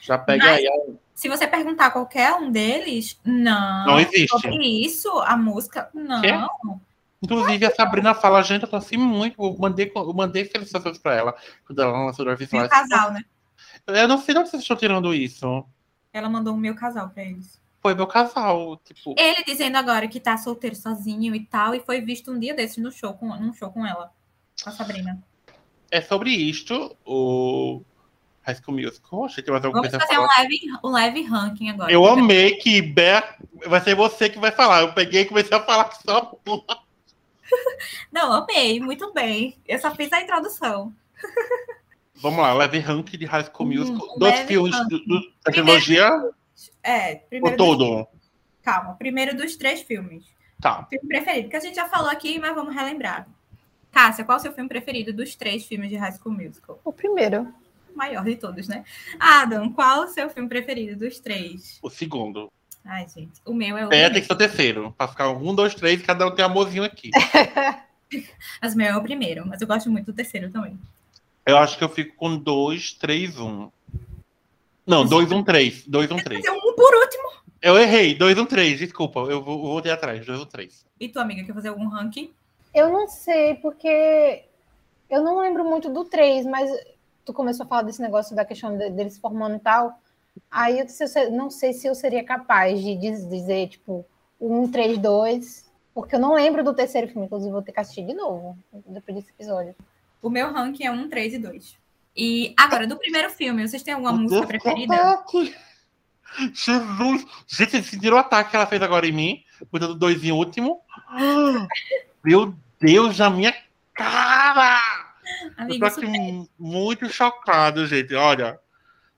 já pega Mas- aí. a- Se você perguntar qualquer um deles, não. Não existe. Sobre isso, a música, não. Quê? Inclusive, a Sabrina fala, gente, eu torci muito. Eu mandei, eu mandei felicitações para ela quando ela lançou Driver's Meu casal, né? Eu não sei de onde vocês estão tirando isso. Ela mandou o meu casal pra eles. Foi meu casal, tipo. Ele dizendo agora que tá solteiro sozinho e tal, e foi visto um dia desses no show com, num show com ela, com a Sabrina. É sobre isto, o High School Musical. Achei que mais alguma Vamos coisa fazer um leve, um ranking agora. Eu amei que Bé vai ser você que vai falar. Eu peguei e comecei a falar só. Não, amei, muito bem. Eu só fiz a introdução. Vamos lá, leve rank de High School Hum, Musical. um Dois filmes do, do, da trilogia É, ou primeiro. dos- todo? Calma, primeiro dos três filmes. Tá. Filme preferido, que a gente já falou aqui, mas vamos relembrar. Cássia, qual é o seu filme preferido dos três filmes de High School Musical? O primeiro. O maior de todos, né? Adam, qual é o seu filme preferido dos três? O segundo. Ai, gente, o meu é o. Bé tem que ser o terceiro. Pra ficar um, dois, três, cada um tem um amorzinho aqui. Mas o meu é o primeiro, mas eu gosto muito do terceiro também. Eu acho que eu fico com dois, três, um. Não, dois, um, três. Dois, um, três. É um por último. Eu errei, dois, um, três. Desculpa, eu vou, voltei atrás. Dois, um, três. E tua amiga quer fazer algum ranking? Eu não sei, porque eu não lembro muito do 3, mas tu começou a falar desse negócio da questão de- deles formando e tal. Aí eu disse, eu se- não sei se eu seria capaz de diz- dizer, tipo, um, três, dois, porque eu não lembro do terceiro filme, inclusive vou ter que assistir de novo depois desse episódio. O meu ranking é um, três e dois. E agora, do primeiro filme, vocês têm alguma música preferida? Ataque. Jesus! Gente, vocês sentiram o ataque que ela fez agora em mim, cuidando do dois em último. Meu Deus, na minha cara! Eu Amigo, tô isso aqui muito chocado, gente. Olha,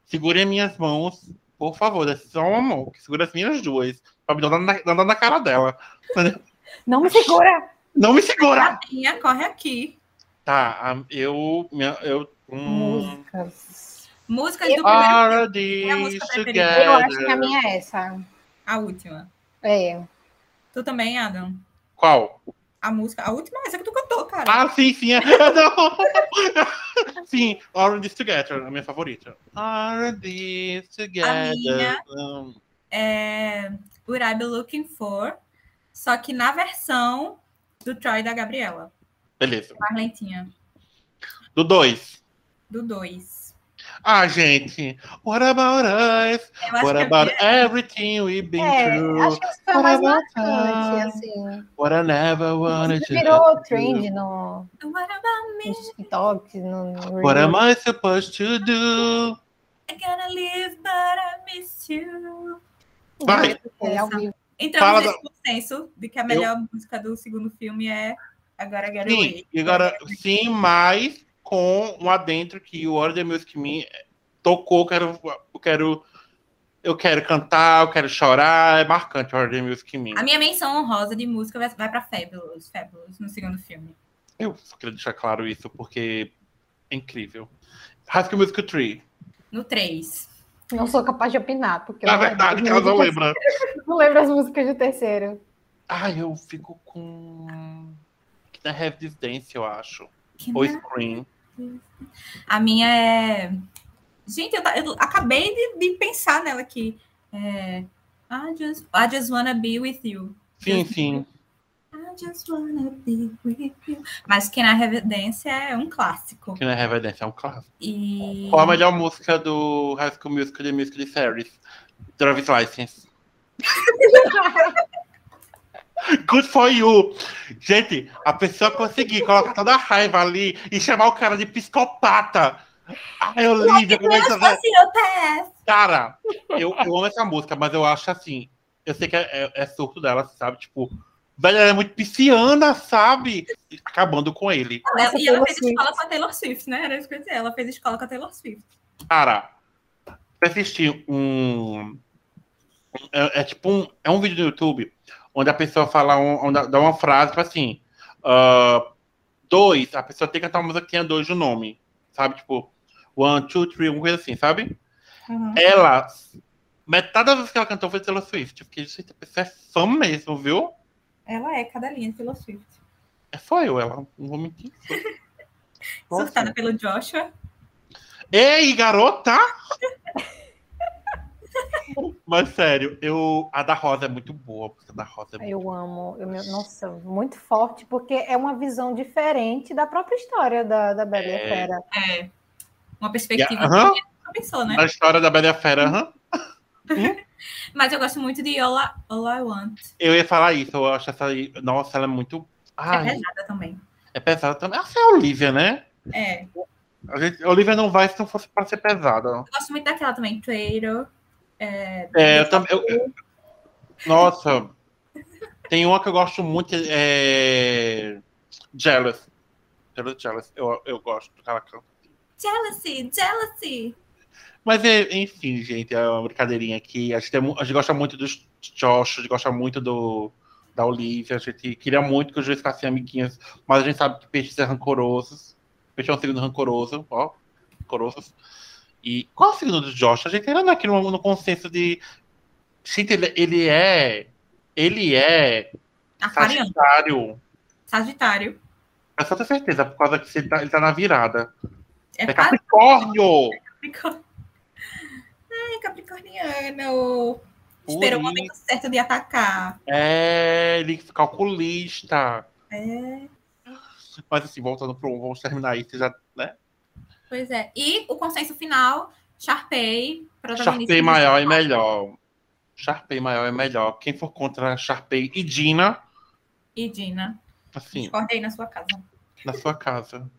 segurem minhas mãos, por favor. É só uma mão, que segura as minhas duas. Pra me dar na, dar na cara dela. Não me segura! Não me segura! Rainha, corre aqui. Tá, eu. Minha, eu hum, Músicas. Músicas do primeiro Are É a música preferida. Eu acho que a minha é essa. A última. É. Tu também, Adam? Qual? A música. A última é essa que tu cantou, cara. Ah, sim, sim. É. Não. sim, Are These Together, a minha favorita. Are These Together. minha- Hum, É. Would I Be Looking For. Só que na versão do Troy e da Gabriela. beleza. Mais lentinha. Do 2. Do 2. Ah, gente. What about us? Eu What que about é everything we've been É, through? acho que foi mais What about marcante, us? assim. What I never wanted to Virou do. trend no, What about me? no TikTok, no, no What am I supposed to do? I gotta live, but I miss you. Vai. É, vivo. Entramos Fala nesse consenso de que a melhor música do segundo filme é Agora Get Sim, Away. agora, sim, mas com um adentro que o Order Music Me tocou, quero, eu quero eu quero cantar, eu quero chorar, é marcante o Hard Music em mim. A minha menção honrosa de música vai, vai pra Fabulous, Fabulous, no segundo filme. Eu só queria deixar claro isso, porque é incrível. High School Musical 3. No 3. Não sou capaz de opinar, porque eu Na verdade, que ela não lembra. Não lembro as músicas do terceiro. Ah, eu fico com. Can I Have This Dance, eu acho. Que Ou na- Scream. A minha é. Gente, eu, eu acabei de, de pensar nela aqui. É... I, just, I just wanna be with you. Sim, sim. I just wanna be with you. Mas Can I Have a Dance é um clássico. Can I Have a Dance é um clássico. E. Qual a melhor música do High School Musical The Musical Series? Driver's License. Good for you. Gente, a pessoa conseguir colocar toda a raiva ali e chamar o cara de psicopata. Ai, Olivia, como é que você... Cara, eu, eu amo essa música, mas eu acho assim. Eu sei que é, é- é surto dela, sabe? Tipo, velho, ela é muito pisciana, sabe? Acabando com ele. Nossa, e ela fez Swift. escola com a Taylor Swift, né? Era isso que eu ia dizer. Ela fez escola com a Taylor Swift. Cara, eu assisti um. É, é tipo um. É um vídeo no YouTube onde a pessoa fala, um, onde dá uma frase, tipo assim. ah, dois, a pessoa tem que cantar uma música que tenha dois no nome. Sabe? Tipo, one, two, three, uma coisa assim, sabe? Ela. Metade das vezes que ela cantou foi Taylor Swift. Fiquei, gente, a pessoa é fã mesmo, viu? Ela é cada linha de Taylor Swift. É só eu, ela. Não vou mentir. Surtada pelo Joshua. Ei, garota! Mas sério, eu, a da Rosa é muito boa. A música da Rosa é muito Eu amo. Eu, me- nossa, muito forte, porque é uma visão diferente da própria história da, da Bela e a É. Fera. É. Uma perspectiva Yeah, que nunca pensou, né? A história da Bela e a Fera, aham. Mas eu gosto muito de All I, All I Want. Eu ia falar isso, eu acho essa aí. Nossa, ela é muito. É Ai, pesada também. é pesada também. Essa é a Olivia, né? É. A, gente, a Olivia não vai se não fosse pra ser pesada. Eu gosto muito daquela também, Traitor. É, É, eu também. eu- Nossa, tem uma que eu gosto muito, é. Jealous. Jealous, Jealous. Eu, eu gosto do ela canta. Jealousy, Jealousy. Mas, é, enfim, gente, é uma brincadeirinha aqui. A gente, tem a gente gosta muito do Josh, a gente gosta muito do, da Olivia. A gente queria muito que os dois ficassem amiguinhos, mas a gente sabe que peixes é rancorosos. Peixe é um signo rancoroso, ó. Rancorosos. E qual é o signo do Josh? A gente ainda não é aqui no, no consenso de. Gente, ele, ele é. Ele é. Aquariano. Sagitário. Sagitário. É só ter certeza, por causa que ele tá, ele tá na virada. É, É Capricórnio! Capricórnio. Ai, Capricorniano. Esperou o momento certo de atacar. É, ele é calculista. É, Mas assim, voltando pro vamos terminar isso já, né? Pois é. E o consenso final, Sharpay, protagonista. Sharpay maior e melhor. Sharpay maior é melhor. Quem for contra Sharpay e Dina, E Dina. assim, Discordei na sua casa. na sua casa.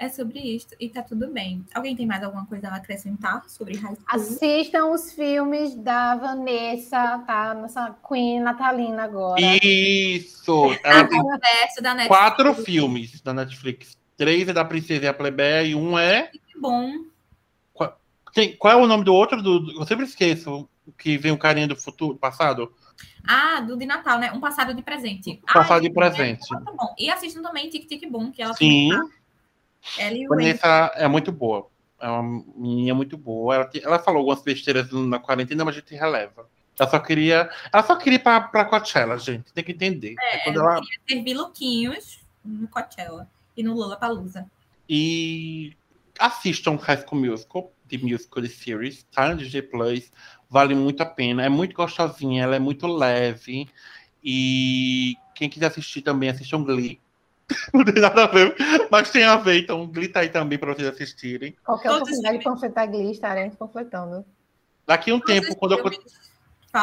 É sobre isso e tá tudo bem. Alguém tem mais alguma coisa a acrescentar sobre High School? Assistam os filmes da Vanessa, tá? Nossa Queen Natalina agora. Isso! Ela tem Universo da Netflix. quatro filmes da Netflix. Três é da Princesa e a Plebeia e um é. Que bom. Tem, qual é o nome do outro? Do, eu sempre esqueço que vem o carinha do futuro, passado. Ah, do de Natal, né? Um passado de presente. Passado Ah, de presente. É muito bom. E assistam também Tic Tic Boom, que ela Sim. tá. Ela e. Vanessa é muito boa. É uma menina muito boa. Ela, te- ela falou algumas besteiras na quarentena, mas a gente releva. Ela só queria. Ela só queria ir pra, pra Coachella, gente. Tem que entender. É, quando ela ela, queria servir lookinhos no Coachella e no Lollapalooza. E assistam High School Musical, The Musical The Series, tá? DJ Plus. Vale muito a pena. É muito gostosinha, ela é muito leve. E quem quiser assistir também, assistam Glee. Não tem nada a ver, mas tem a ver. Então, Glee tá aí também para vocês assistirem. Qualquer Todos oportunidade de panfletar Glee, estaremos panfletando. Daqui a um tempo, quando eu.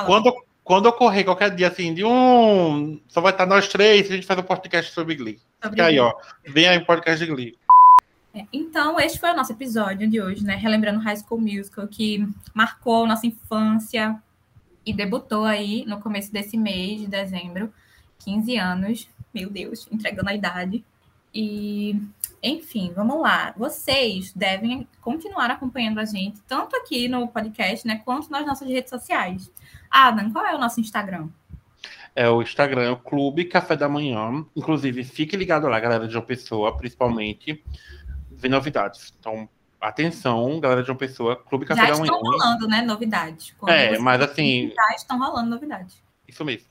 Quando, quando ocorrer qualquer dia assim, de um. Só vai estar nós três, a gente faz um podcast sobre Glee. sobre Fica aí, ó. Vem aí o podcast de Glee. É, Então, este foi o nosso episódio de hoje, né? Relembrando High School Musical, que marcou nossa infância e debutou aí no começo desse mês de dezembro. 15 anos, meu Deus, entregando a idade. E, enfim, vamos lá. Vocês devem continuar acompanhando a gente, tanto aqui no podcast, né, quanto nas nossas redes sociais. Adam, qual é o nosso Instagram? É o Instagram, é o Clube Café da Manhã. Inclusive, fique ligado lá, galera de uma pessoa, principalmente. Vem novidades. Então, atenção, galera de uma pessoa, Clube Café Já da Manhã. estão rolando, né, novidades. Quando É, mas assim- Já estão rolando novidades. Isso mesmo.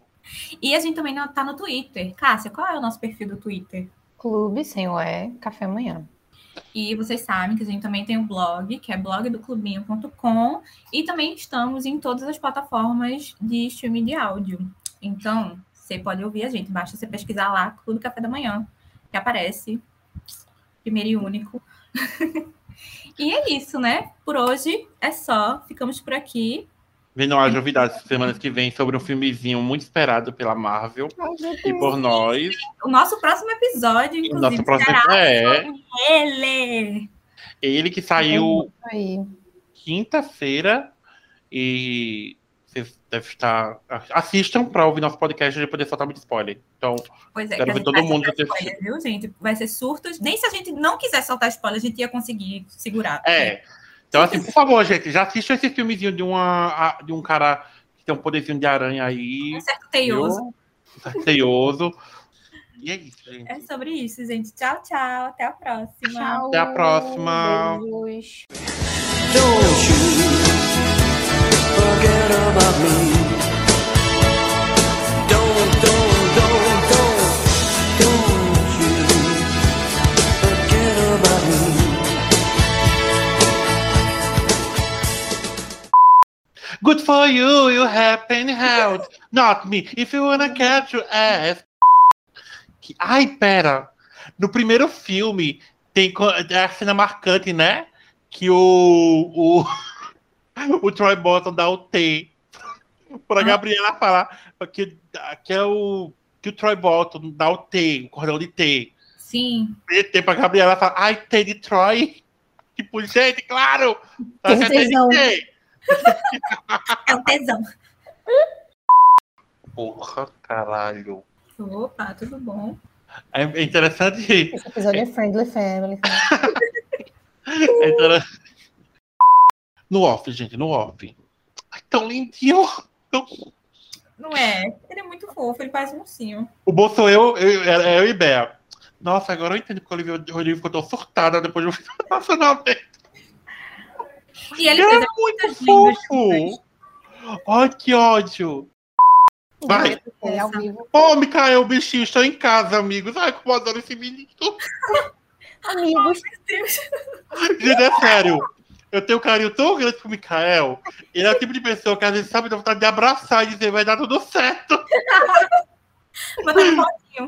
E a gente também tá no Twitter. Cássia, qual é o nosso perfil do Twitter? Clube, sem o E, café amanhã. E vocês sabem que a gente também tem um blog, que é blogdoclubinho.com, e também estamos em todas as plataformas de streaming de áudio. Então, você pode ouvir a gente, basta você pesquisar lá Clube Café da Manhã, que aparece, primeiro e único. e é isso, né? Por hoje é só, ficamos por aqui. Vendo as novidades semanas que vem sobre um filmezinho muito esperado pela Marvel e por nós. O nosso próximo episódio, O inclusive, nosso próximo será é ele. ele que saiu quinta-feira e vocês devem estar. Assistam para ouvir nosso podcast e poder soltar muito spoiler. Então, Pois é, Quero ver todo mundo ter spoiler, viu, gente? Vai ser surtos. Nem se a gente não quiser soltar spoiler, a gente ia conseguir segurar. é. Então, assim, por favor, gente, já assistam esse filmezinho de, uma, de um cara que tem um poderzinho de aranha aí. Um certo teioso. Teioso. E é isso, gente. É sobre isso, gente. Tchau, tchau. Até a próxima. Tchau. Até a próxima. Beijos. Good for you, you happen out. Not me. If you wanna catch your ass. Que- Ai, pera. No primeiro filme tem é a cena marcante, né? Que o, o, o Troy Bolton dá o T pra. Gabriela falar que, que é o que o Troy Bolton dá o T, o cordão de T. Sim. E T pra Gabriela fala, ai, T de Troy. Tipo, gente, claro. Tá certo, De? É o tesão. Porra, caralho. Opa, tudo bom? É interessante. Esse episódio é Friendly Family. É interessante. No off, gente, no off. Ai, tão lindinho. Tão- Não é? Ele é muito fofo, ele parece um ursinho. O bom sou eu, eu, é eu e Bea. Nossa, agora eu entendo que o Olivia Rodrigo ficou tão surtada depois do relacionamento. E ele É muito fofo. Ai, que ódio. Vai. É. Ô, Micael, o bichinho está em casa, amigos. Ai, como eu adoro esse menino. Amigos, Gente, é sério. Eu tenho um carinho tão grande pro Mikael. Ele é o tipo de pessoa que às vezes sabe dá vontade de abraçar e dizer vai dar tudo certo. Mandando fotinho.